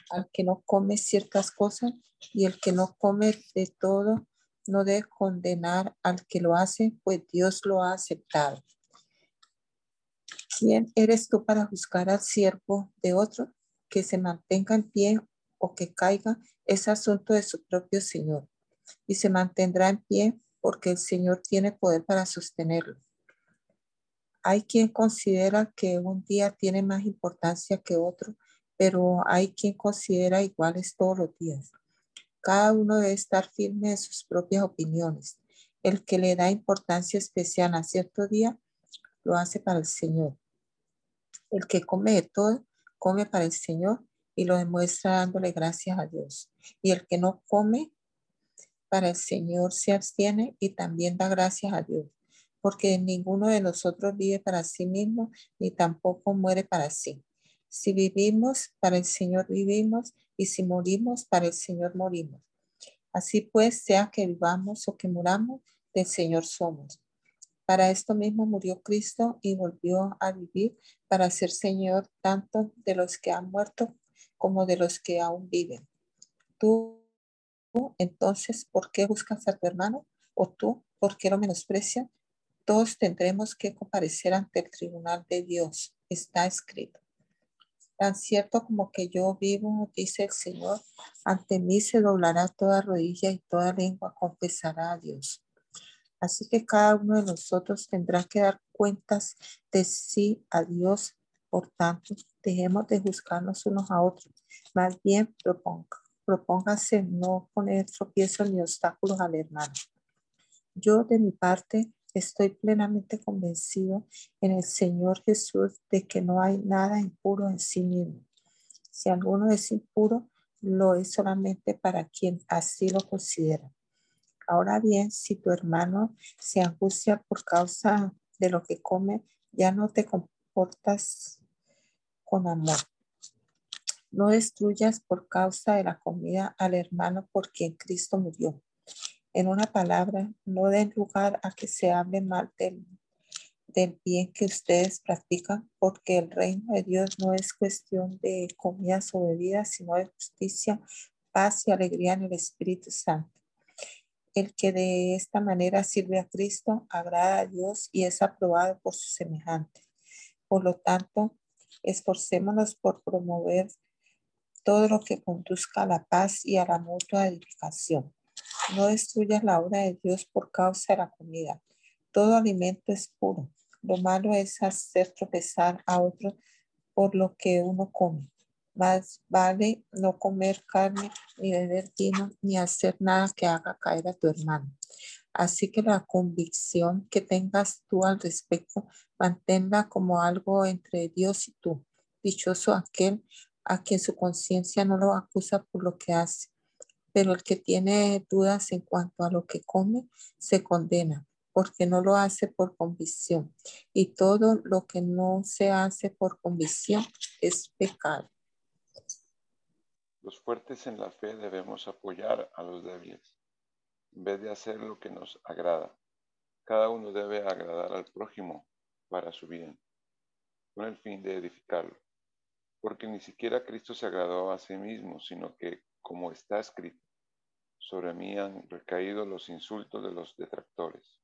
S3: al que no come ciertas cosas y el que no come de todo no debe condenar al que lo hace, pues Dios lo ha aceptado. ¿Quién eres tú para juzgar al siervo de otro? Que se mantenga en pie o que caiga es asunto de su propio Señor y se mantendrá en pie porque el Señor tiene poder para sostenerlo. Hay quien considera que un día tiene más importancia que otro, pero hay quien considera iguales todos los días. Cada uno debe estar firme en sus propias opiniones. El que le da importancia especial a cierto día, lo hace para el Señor. El que come de todo, come para el Señor y lo demuestra dándole gracias a Dios. Y el que no come para el Señor se abstiene y también da gracias a Dios, porque ninguno de nosotros vive para sí mismo, ni tampoco muere para sí. Si vivimos, para el Señor vivimos, y si morimos, para el Señor morimos. Así pues, sea que vivamos o que muramos, del Señor somos. Para esto mismo murió Cristo y volvió a vivir para ser Señor tanto de los que han muerto como de los que aún viven. Tú, entonces, ¿por qué buscas a tu hermano? ¿O tú, por qué lo menosprecias? Todos tendremos que comparecer ante el tribunal de Dios. Está escrito. Tan cierto como que yo vivo, dice el Señor, ante mí se doblará toda rodilla y toda lengua confesará a Dios. Así que cada uno de nosotros tendrá que dar cuentas de sí a Dios. Por tanto, dejemos de juzgarnos unos a otros. Más bien, proponga, propóngase no poner tropiezos ni obstáculos al hermano. Yo, de mi parte, Estoy plenamente convencido en el Señor Jesús de que no hay nada impuro en sí mismo. Si alguno es impuro, lo es solamente para quien así lo considera. Ahora bien, si tu hermano se angustia por causa de lo que come, ya no te comportas con amor. No destruyas por causa de la comida al hermano por quien Cristo murió. En una palabra, no den lugar a que se hable mal del, bien que ustedes practican, porque el reino de Dios no es cuestión de comidas o bebidas, sino de justicia, paz y alegría en el Espíritu Santo. El que de esta manera sirve a Cristo agrada a Dios y es aprobado por su semejante. Por lo tanto, esforcémonos por promover todo lo que conduzca a la paz y a la mutua edificación. No destruyas la obra de Dios por causa de la comida. Todo alimento es puro. Lo malo es hacer tropezar a otro por lo que uno come. Más vale no comer carne, ni beber vino, ni hacer nada que haga caer a tu hermano. Así que la convicción que tengas tú al respecto, manténla como algo entre Dios y tú. Dichoso aquel a quien su conciencia no lo acusa por lo que hace pero el que tiene dudas en cuanto a lo que come se condena porque no lo hace por convicción y todo lo que no se hace por convicción es pecado.
S4: Los fuertes en la fe debemos apoyar a los débiles en vez de hacer lo que nos agrada. Cada uno debe agradar al prójimo para su bien, con el fin de edificarlo. Porque ni siquiera Cristo se agradó a sí mismo, sino que, como está escrito, sobre mí han recaído los insultos de los detractores.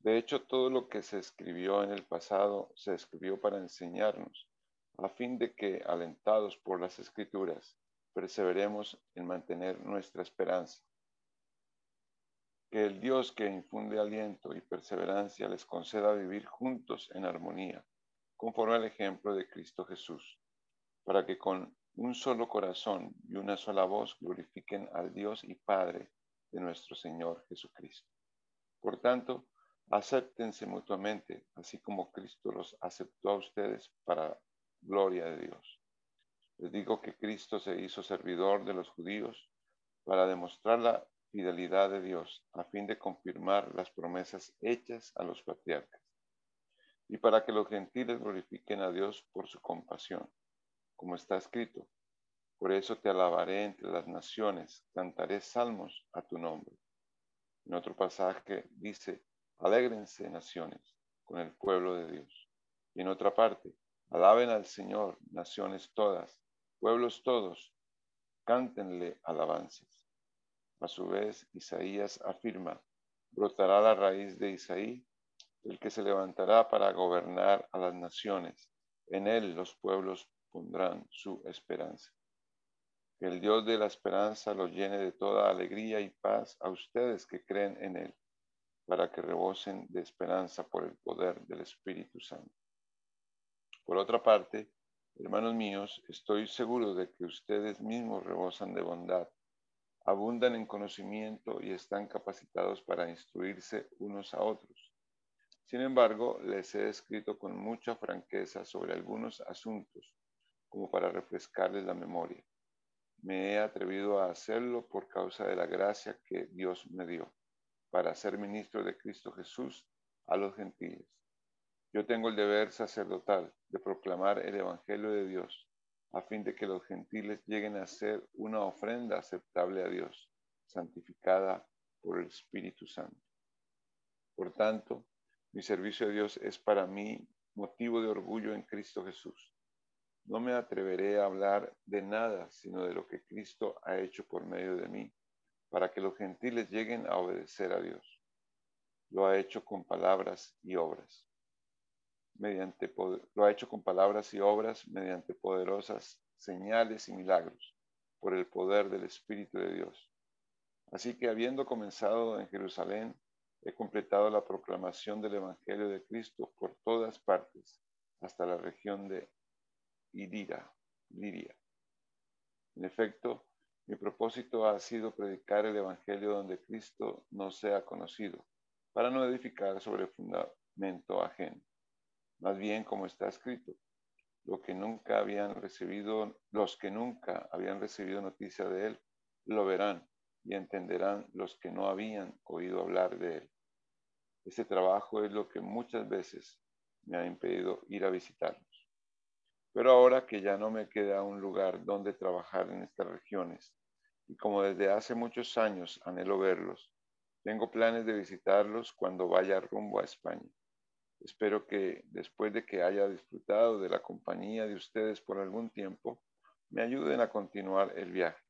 S4: De hecho, todo lo que se escribió en el pasado se escribió para enseñarnos, a fin de que, alentados por las escrituras, perseveremos en mantener nuestra esperanza. Que el Dios que infunde aliento y perseverancia les conceda vivir juntos en armonía, conforme al ejemplo de Cristo Jesús, para que con un solo corazón y una sola voz glorifiquen al Dios y Padre de nuestro Señor Jesucristo. Por tanto, acéptense mutuamente, así como Cristo los aceptó a ustedes para gloria de Dios. Les digo que Cristo se hizo servidor de los judíos para demostrar la fidelidad de Dios a fin de confirmar las promesas hechas a los patriarcas y para que los gentiles glorifiquen a Dios por su compasión como está escrito. Por eso te alabaré entre las naciones, cantaré salmos a tu nombre. En otro pasaje dice, alégrense naciones con el pueblo de Dios. Y en otra parte, alaben al Señor, naciones todas, pueblos todos, cántenle alabanzas. A su vez, Isaías afirma, brotará la raíz de Isaí, el que se levantará para gobernar a las naciones. En él los pueblos pondrán su esperanza. Que el Dios de la esperanza los llene de toda alegría y paz a ustedes que creen en Él, para que rebosen de esperanza por el poder del Espíritu Santo. Por otra parte, hermanos míos, estoy seguro de que ustedes mismos rebosan de bondad, abundan en conocimiento y están capacitados para instruirse unos a otros. Sin embargo, les he escrito con mucha franqueza sobre algunos asuntos, como para refrescarles la memoria me he atrevido a hacerlo por causa de la gracia que Dios me dio para ser ministro de Cristo Jesús a los gentiles. Yo tengo el deber sacerdotal de proclamar el Evangelio de Dios a fin de que los gentiles lleguen a ser una ofrenda aceptable a Dios, santificada por el Espíritu Santo. Por tanto, mi servicio a Dios es para mí motivo de orgullo en Cristo Jesús no me atreveré a hablar de nada sino de lo que Cristo ha hecho por medio de mí, para que los gentiles lleguen a obedecer a Dios. Lo ha hecho con palabras y obras. Mediante, lo ha hecho con palabras y obras mediante poderosas señales y milagros, por el poder del Espíritu de Dios. Así que habiendo comenzado en Jerusalén, he completado la proclamación del Evangelio de Cristo por todas partes, hasta la región de y Liria. En efecto, mi propósito ha sido predicar el Evangelio donde Cristo no sea conocido, para no edificar sobre fundamento ajeno. Más bien, como está escrito, lo que nunca habían recibido, los que nunca habían recibido noticia de él, lo verán y entenderán los que no habían oído hablar de él. Este trabajo es lo que muchas veces me ha impedido ir a visitarlos. Pero ahora que ya no me queda un lugar donde trabajar en estas regiones, y como desde hace muchos años anhelo verlos, tengo planes de visitarlos cuando vaya rumbo a España. Espero que después de que haya disfrutado de la compañía de ustedes por algún tiempo, me ayuden a continuar el viaje.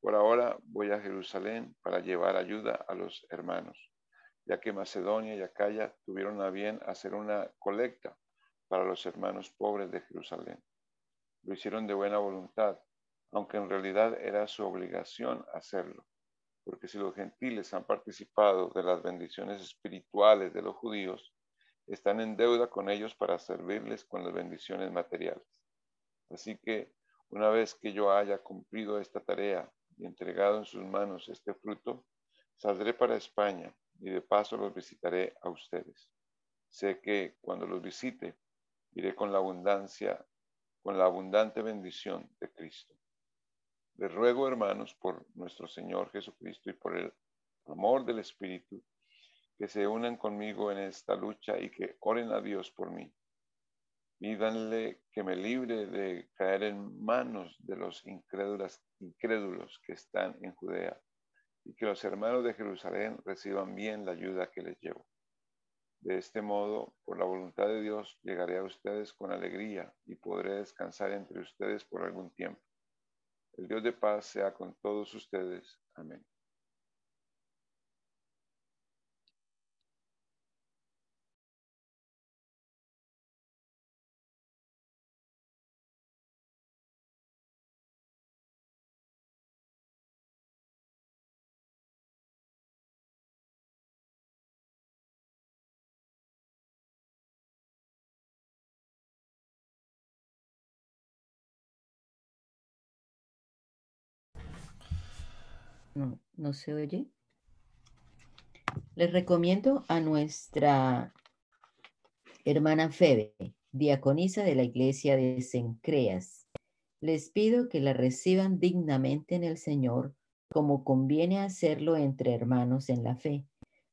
S4: Por ahora voy a Jerusalén para llevar ayuda a los hermanos, ya que Macedonia y Acaya tuvieron a bien hacer una colecta para los hermanos pobres de Jerusalén. Lo hicieron de buena voluntad, aunque en realidad era su obligación hacerlo, porque si los gentiles han participado de las bendiciones espirituales de los judíos, están en deuda con ellos para servirles con las bendiciones materiales. Así que una vez que yo haya cumplido esta tarea y entregado en sus manos este fruto, saldré para España y de paso los visitaré a ustedes. Sé que cuando los visite, iré con la abundancia, con la abundante bendición de Cristo. Les ruego, hermanos, por nuestro Señor Jesucristo y por el amor del Espíritu, que se unan conmigo en esta lucha y que oren a Dios por mí. Pídanle que me libre de caer en manos de los incrédulos, incrédulos que están en Judea y que los hermanos de Jerusalén reciban bien la ayuda que les llevo. De este modo, por la voluntad de Dios, llegaré a ustedes con alegría y podré descansar entre ustedes por algún tiempo. El Dios de paz sea con todos ustedes. Amén.
S6: No, no se oye. Les recomiendo a nuestra hermana Febe, diaconisa de la iglesia de Sencreas. Les pido que la reciban dignamente en el Señor, como conviene hacerlo entre hermanos en la fe.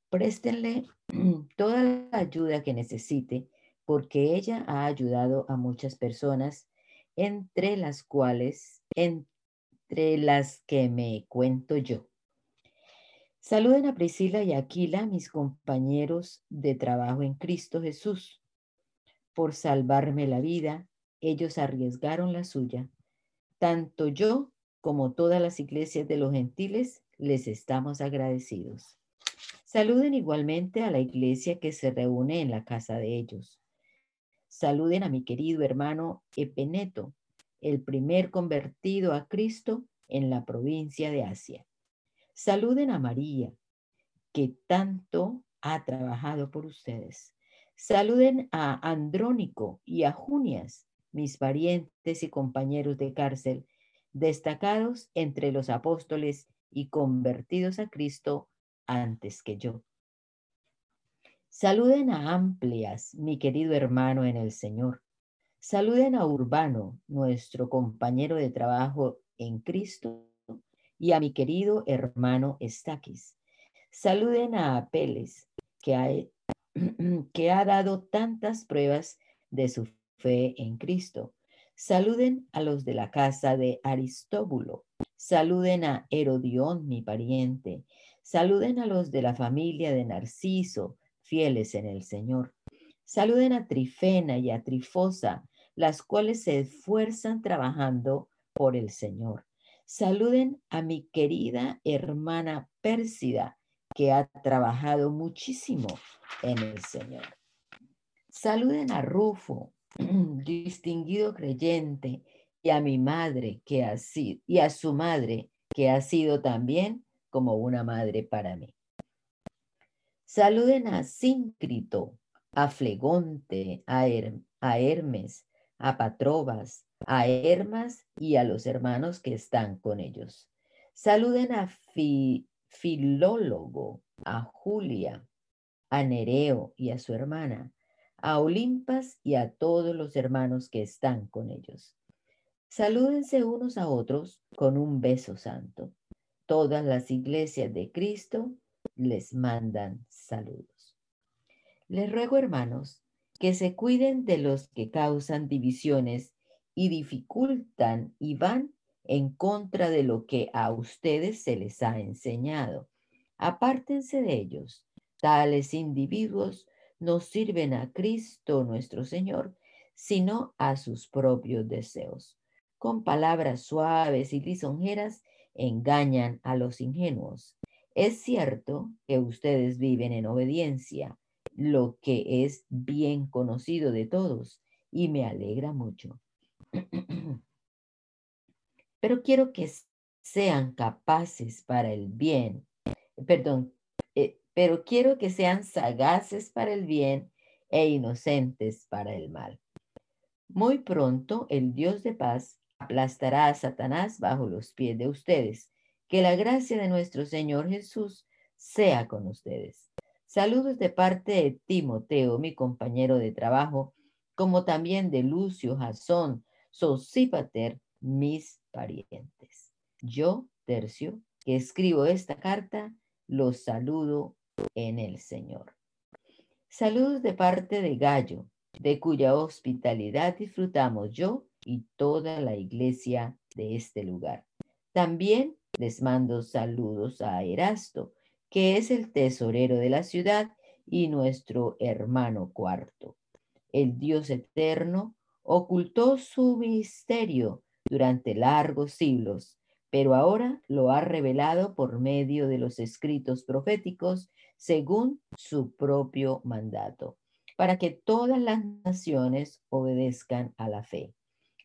S6: Préstenle toda la ayuda que necesite, porque ella ha ayudado a muchas personas, entre las cuales, entre las que me cuento yo. Saluden a Priscila y Aquila, mis compañeros de trabajo en Cristo Jesús. Por salvarme la vida, ellos arriesgaron la suya. Tanto yo como todas las iglesias de los gentiles les estamos agradecidos. Saluden igualmente a la iglesia que se reúne en la casa de ellos. Saluden a mi querido hermano Epeneto, el primer convertido a Cristo en la provincia de Asia. Saluden a María, que tanto ha trabajado por ustedes. Saluden a Andrónico y a Junias, mis parientes y compañeros de cárcel, destacados entre los apóstoles y convertidos a Cristo antes que yo. Saluden a Amplias, mi querido hermano en el Señor. Saluden a Urbano, nuestro compañero de trabajo en Cristo, y a mi querido hermano Estaquis. Saluden a Apeles, que ha, que ha dado tantas pruebas de su fe en Cristo. Saluden a los de la casa de Aristóbulo. Saluden a Herodión, mi pariente. Saluden a los de la familia de Narciso, fieles en el Señor. Saluden a Trifena y a Trifosa, las cuales se esfuerzan trabajando por el Señor. Saluden a mi querida hermana Pérsida, que ha trabajado muchísimo en el Señor. Saluden a Rufo, distinguido creyente, y a mi madre que ha sido, y a su madre que ha sido también como una madre para mí. Saluden a Síncrito, a Flegonte, a, Hermes, a Patrobas, a Hermas y a los hermanos que están con ellos. Saluden a Filólogo, a Julia, a Nereo y a su hermana, a Olimpas y a todos los hermanos que están con ellos. Salúdense unos a otros con un beso santo. Todas las iglesias de Cristo les mandan saludos. Les ruego, hermanos, que se cuiden de los que causan divisiones y dificultan y van en contra de lo que a ustedes se les ha enseñado. Apártense de ellos. Tales individuos no sirven a Cristo nuestro Señor, sino a sus propios deseos. Con palabras suaves y lisonjeras engañan a los ingenuos. Es cierto que ustedes viven en obediencia, lo que es bien conocido de todos, y me alegra mucho. Pero quiero que sean capaces para el bien, perdón, eh, pero quiero que sean sagaces para el bien e inocentes para el mal. Muy pronto el Dios de paz aplastará a Satanás bajo los pies de ustedes. Que la gracia de nuestro Señor Jesús sea con ustedes. Saludos de parte de Timoteo, mi compañero de trabajo, como también de Lucio, Jasón, Sosípater, mis parientes. Yo, Tercio, que escribo esta carta, los saludo en el Señor. Saludos de parte de Gallo, de cuya hospitalidad disfrutamos yo y toda la iglesia de este lugar. También les mando saludos a Erasto, que es el tesorero de la ciudad y nuestro hermano cuarto. El Dios eterno ocultó su misterio durante largos siglos, pero ahora lo ha revelado por medio de los escritos proféticos según su propio mandato, para que todas las naciones obedezcan a la fe.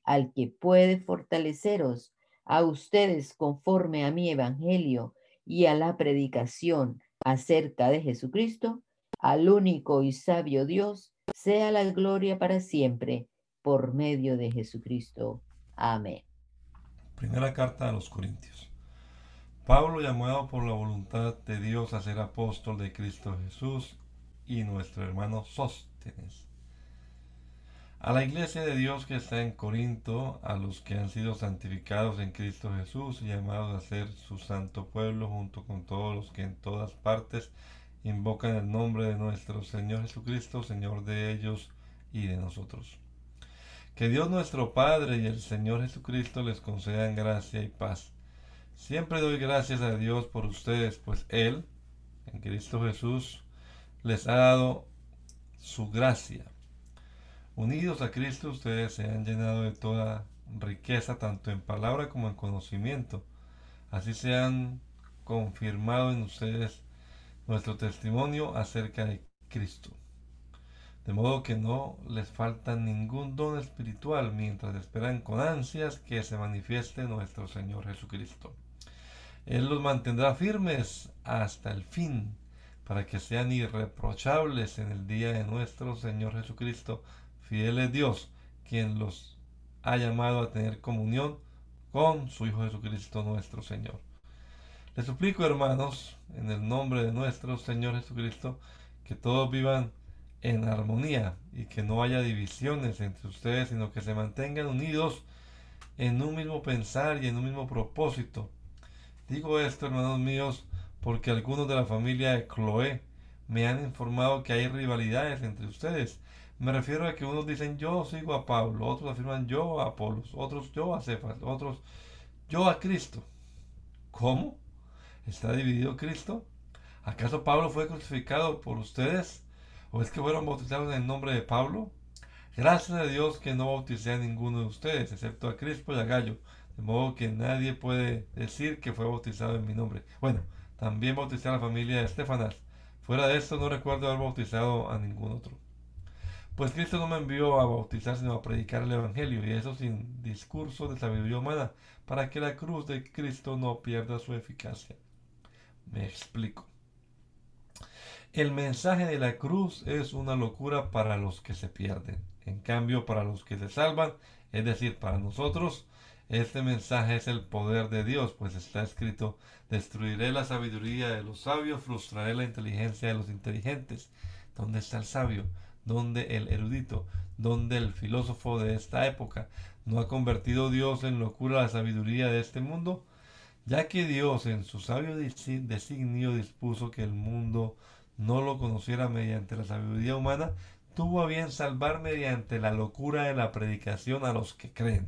S6: Al que puede fortaleceros a ustedes conforme a mi evangelio y a la predicación acerca de Jesucristo, al único y sabio Dios, sea la gloria para siempre por medio de Jesucristo. Amén.
S1: Primera carta a los Corintios. Pablo, llamado por la voluntad de Dios a ser apóstol de Cristo Jesús, y nuestro hermano Sóstenes a la iglesia de Dios que está en Corinto, a los que han sido santificados en Cristo Jesús y llamados a ser su santo pueblo junto con todos los que en todas partes invocan el nombre de nuestro Señor Jesucristo, Señor de ellos y de nosotros. Que Dios nuestro Padre y el Señor Jesucristo les concedan gracia y paz. Siempre doy gracias a Dios por ustedes, pues Él, en Cristo Jesús, les ha dado su gracia Unidos a Cristo ustedes se han llenado de toda riqueza, tanto en palabra como en conocimiento. Así sean confirmado en ustedes nuestro testimonio acerca de Cristo. De modo que no les falta ningún don espiritual mientras esperan con ansias que se manifieste nuestro Señor Jesucristo. Él los mantendrá firmes hasta el fin, para que sean irreprochables en el día de nuestro Señor Jesucristo. Fiel es Dios, quien los ha llamado a tener comunión con su Hijo Jesucristo nuestro Señor. Les suplico, hermanos, en el nombre de nuestro Señor Jesucristo, que todos vivan en armonía y que no haya divisiones entre ustedes, sino que se mantengan unidos en un mismo pensar y en un mismo propósito Digo esto, hermanos míos, porque algunos de la familia de Chloé me han informado que hay rivalidades entre ustedes. Me refiero a que unos dicen yo sigo a Pablo, otros afirman yo a Apolos, otros yo a Cefas, otros yo a Cristo. ¿Cómo? ¿Está dividido Cristo? ¿Acaso Pablo fue crucificado por ustedes? ¿O es que fueron bautizados en el nombre de Pablo? Gracias a Dios que no bauticé a ninguno de ustedes, excepto a Crispo y a Gallo, de modo que nadie puede decir que fue bautizado en mi nombre. Bueno, también bauticé a la familia de Estefanas. Fuera de esto no recuerdo haber bautizado a ningún otro. Pues Cristo no me envió a bautizar, sino a predicar el Evangelio, y eso sin discurso de sabiduría humana, para que la cruz de Cristo no pierda su eficacia. Me explico. El mensaje de la cruz es una locura para los que se pierden. En cambio, para los que se salvan, es decir, para nosotros, este mensaje es el poder de Dios, pues está escrito, destruiré la sabiduría de los sabios, frustraré la inteligencia de los inteligentes. ¿Dónde está el sabio? ¿Dónde el erudito? ¿Dónde el filósofo de esta época? ¿No ha convertido Dios en locura la sabiduría de este mundo? Ya que Dios en su sabio designio dispuso que el mundo no lo conociera mediante la sabiduría humana, tuvo a bien salvar mediante la locura de la predicación a los que creen.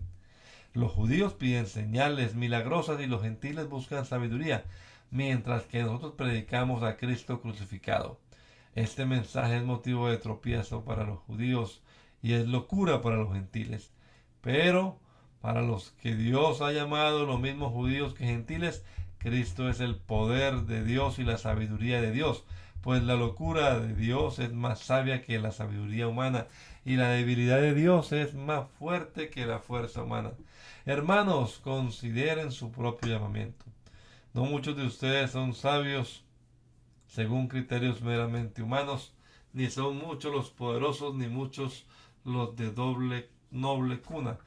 S1: Los judíos piden señales milagrosas y los gentiles buscan sabiduría, mientras que nosotros predicamos a Cristo crucificado. Este mensaje es motivo de tropiezo para los judíos y es locura para los gentiles. Pero para los que Dios ha llamado, los mismos judíos que gentiles, Cristo es el poder de Dios y la sabiduría de Dios, pues la locura de Dios es más sabia que la sabiduría humana y la debilidad de Dios es más fuerte que la fuerza humana. Hermanos, consideren su propio llamamiento. No muchos de ustedes son sabios según criterios meramente humanos, ni son muchos los poderosos, ni muchos los de doble noble cuna.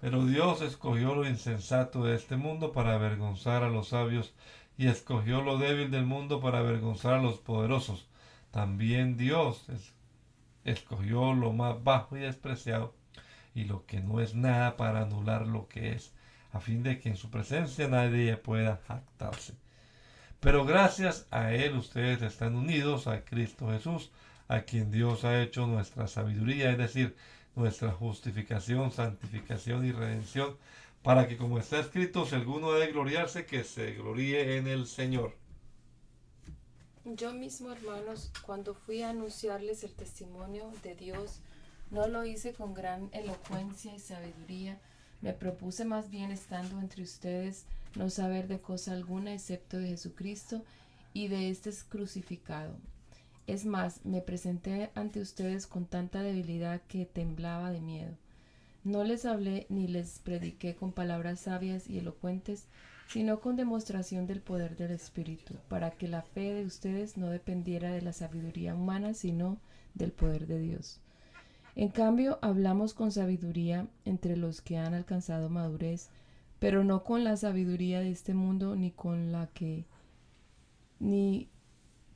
S1: Pero Dios escogió lo insensato de este mundo para avergonzar a los sabios, y escogió lo débil del mundo para avergonzar a los poderosos. También Dios escogió lo más bajo y despreciado y lo que no es nada para anular lo que es, a fin de que en su presencia nadie pueda jactarse. Pero gracias a Él ustedes están unidos a Cristo Jesús, a quien Dios ha hecho nuestra sabiduría, es decir, nuestra justificación, santificación y redención, para que como está escrito, si alguno debe gloriarse, que se gloríe en el Señor.
S2: Yo mismo, hermanos, cuando fui a anunciarles el testimonio de Dios, no lo hice con gran elocuencia y sabiduría. Me propuse más bien estando entre ustedes no saber de cosa alguna excepto de Jesucristo y de este crucificado. Es más, me presenté ante ustedes con tanta debilidad que temblaba de miedo. No les hablé ni les prediqué con palabras sabias y elocuentes, sino con demostración del poder del Espíritu, para que la fe de ustedes no dependiera de la sabiduría humana, sino del poder de Dios. En cambio, hablamos con sabiduría entre los que han alcanzado madurez, pero no con la sabiduría de este mundo ni con la que ni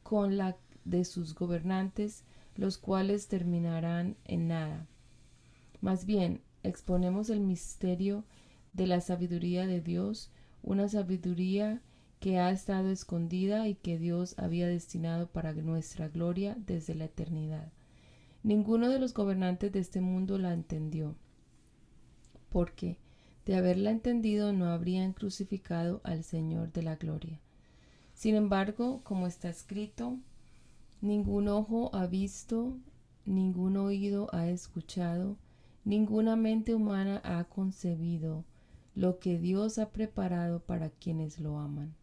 S2: con la de sus gobernantes, los cuales terminarán en nada. Más bien, exponemos el misterio de la sabiduría de Dios, una sabiduría que ha estado escondida y que Dios había destinado para nuestra gloria desde la eternidad. Ninguno de los gobernantes de este mundo la entendió, porque de haberla entendido no habrían crucificado al Señor de la gloria. Sin embargo, como está escrito, ningún ojo ha visto, ningún oído ha escuchado, ninguna mente humana ha concebido lo que Dios ha preparado para quienes lo aman.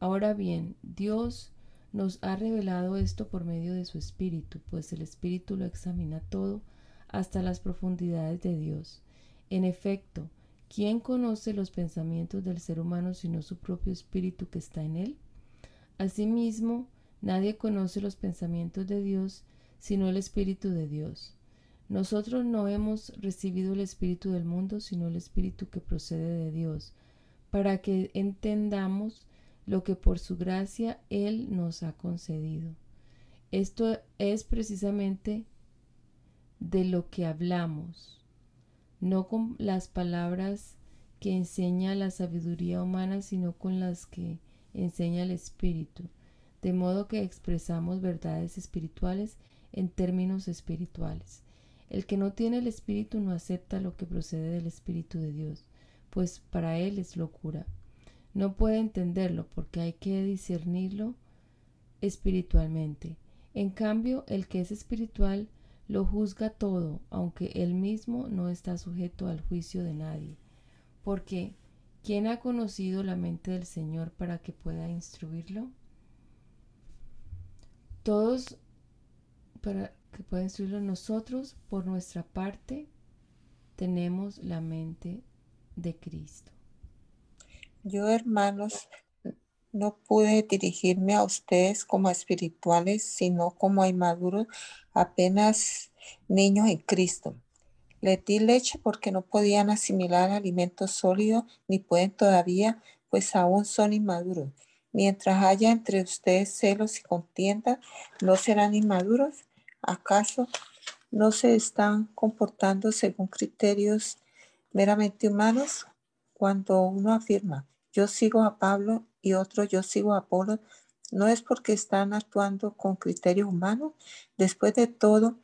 S2: Ahora bien, Dios nos ha revelado esto por medio de su Espíritu, pues el Espíritu lo examina todo hasta las profundidades de Dios. En efecto, ¿quién conoce los pensamientos del ser humano sino su propio Espíritu que está en él? Asimismo, nadie conoce los pensamientos de Dios sino el Espíritu de Dios. Nosotros no hemos recibido el Espíritu del mundo, sino el Espíritu que procede de Dios, para que entendamos lo que por su gracia Él nos ha concedido. Esto es precisamente de lo que hablamos, no con las palabras que enseña la sabiduría humana, sino con las que enseña el Espíritu, de modo que expresamos verdades espirituales en términos espirituales. El que no tiene el Espíritu no acepta lo que procede del Espíritu de Dios, pues para él es locura no puede entenderlo porque hay que discernirlo espiritualmente. En cambio, el que es espiritual lo juzga todo, aunque él mismo no está sujeto al juicio de nadie. Porque, ¿quién ha conocido la mente del Señor para que pueda instruirlo? Todos para que pueda instruirlo nosotros, por nuestra parte, tenemos la mente de Cristo.
S3: Yo, hermanos, no pude dirigirme a ustedes como espirituales, sino como inmaduros, apenas niños en Cristo. Les di leche porque no podían asimilar alimentos sólidos, ni pueden todavía, pues aún son inmaduros. Mientras haya entre ustedes celos y contienda, ¿no serán inmaduros? ¿Acaso no se están comportando según criterios meramente humanos? Cuando uno afirma, yo sigo a Pablo y otro, yo sigo a Apolo, no es porque están actuando con criterio humano. Después de todo,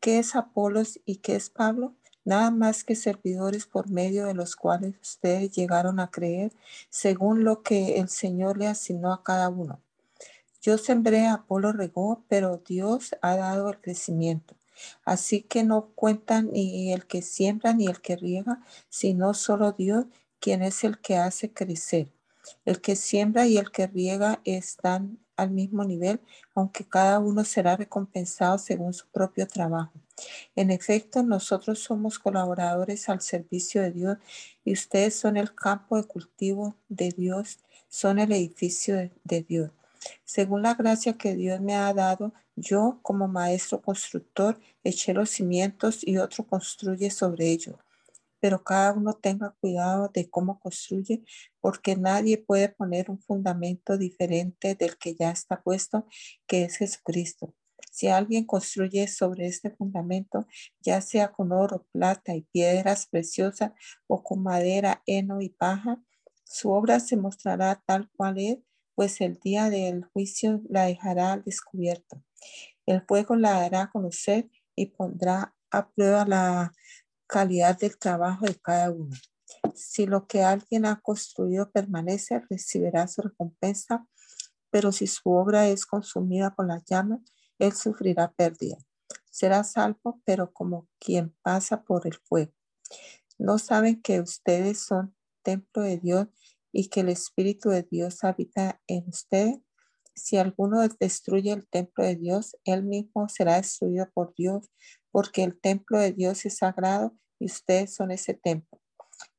S3: ¿qué es Apolos y qué es Pablo? Nada más que servidores por medio de los cuales ustedes llegaron a creer según lo que el Señor le asignó a cada uno. Yo sembré, Apolo regó, pero Dios ha dado el crecimiento. Así que no cuentan ni el que siembra ni el que riega, sino solo Dios quien es el que hace crecer. El que siembra y el que riega están al mismo nivel, aunque cada uno será recompensado según su propio trabajo. En efecto, nosotros somos colaboradores al servicio de Dios y ustedes son el campo de cultivo de Dios, son el edificio de, Dios. Según la gracia que Dios me ha dado, yo como maestro constructor eché los cimientos y otro construye sobre ellos pero cada uno tenga cuidado de cómo construye, porque nadie puede poner un fundamento diferente del que ya está puesto, que es Jesucristo. Si alguien construye sobre este fundamento, ya sea con oro, plata y piedras preciosas o con madera, heno y paja, su obra se mostrará tal cual es, pues el día del juicio la dejará al descubierto. El fuego la hará conocer y pondrá a prueba la calidad del trabajo de cada uno. Si lo que alguien ha construido permanece, recibirá su recompensa, pero si su obra es consumida con las llamas, él sufrirá pérdida. Será salvo, pero como quien pasa por el fuego. ¿No saben que ustedes son templo de Dios y que el Espíritu de Dios habita en ustedes? Si alguno destruye el templo de Dios, él mismo será destruido por Dios, porque el templo de Dios es sagrado y ustedes son ese templo.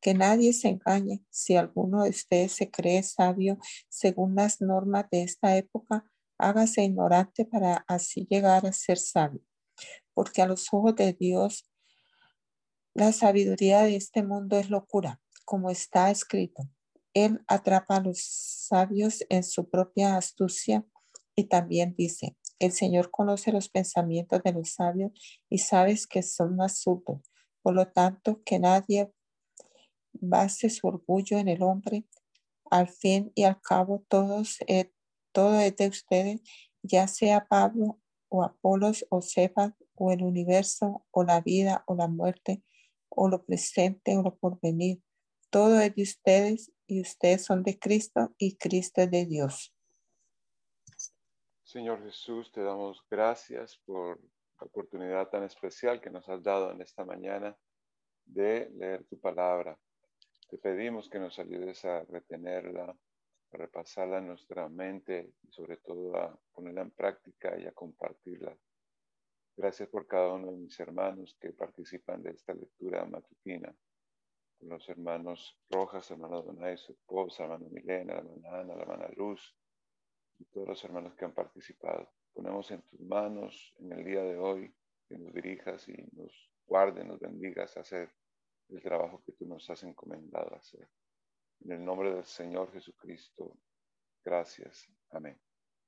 S3: Que nadie se engañe. Si alguno de ustedes se cree sabio según las normas de esta época, hágase ignorante para así llegar a ser sabio. Porque a los ojos de Dios, la sabiduría de este mundo es locura, como está escrito. Él atrapa a los sabios en su propia astucia y también dice, el Señor conoce los pensamientos de los sabios y sabes que son astutos. Por lo tanto, que nadie base su orgullo en el hombre. Al fin y al cabo, todos, eh, todo es de ustedes, ya sea Pablo o Apolos o Cephas o el universo o la vida o la muerte o lo presente o lo porvenir. Todo es de ustedes y ustedes son de Cristo y Cristo es de Dios.
S4: Señor Jesús, te damos gracias por la oportunidad tan especial que nos has dado en esta mañana de leer tu palabra. Te pedimos que nos ayudes a retenerla, a repasarla en nuestra mente y sobre todo a ponerla en práctica y a compartirla. Gracias por cada uno de mis hermanos que participan de esta lectura matutina. Los hermanos Rojas, hermano Donay, su esposa, hermano Milena, hermana Ana, hermana Luz y todos los hermanos que han participado. Ponemos en tus manos en el día de hoy que nos dirijas y nos guarde, nos bendigas a hacer el trabajo que tú nos has encomendado a hacer. En el nombre del Señor Jesucristo, gracias. Amén.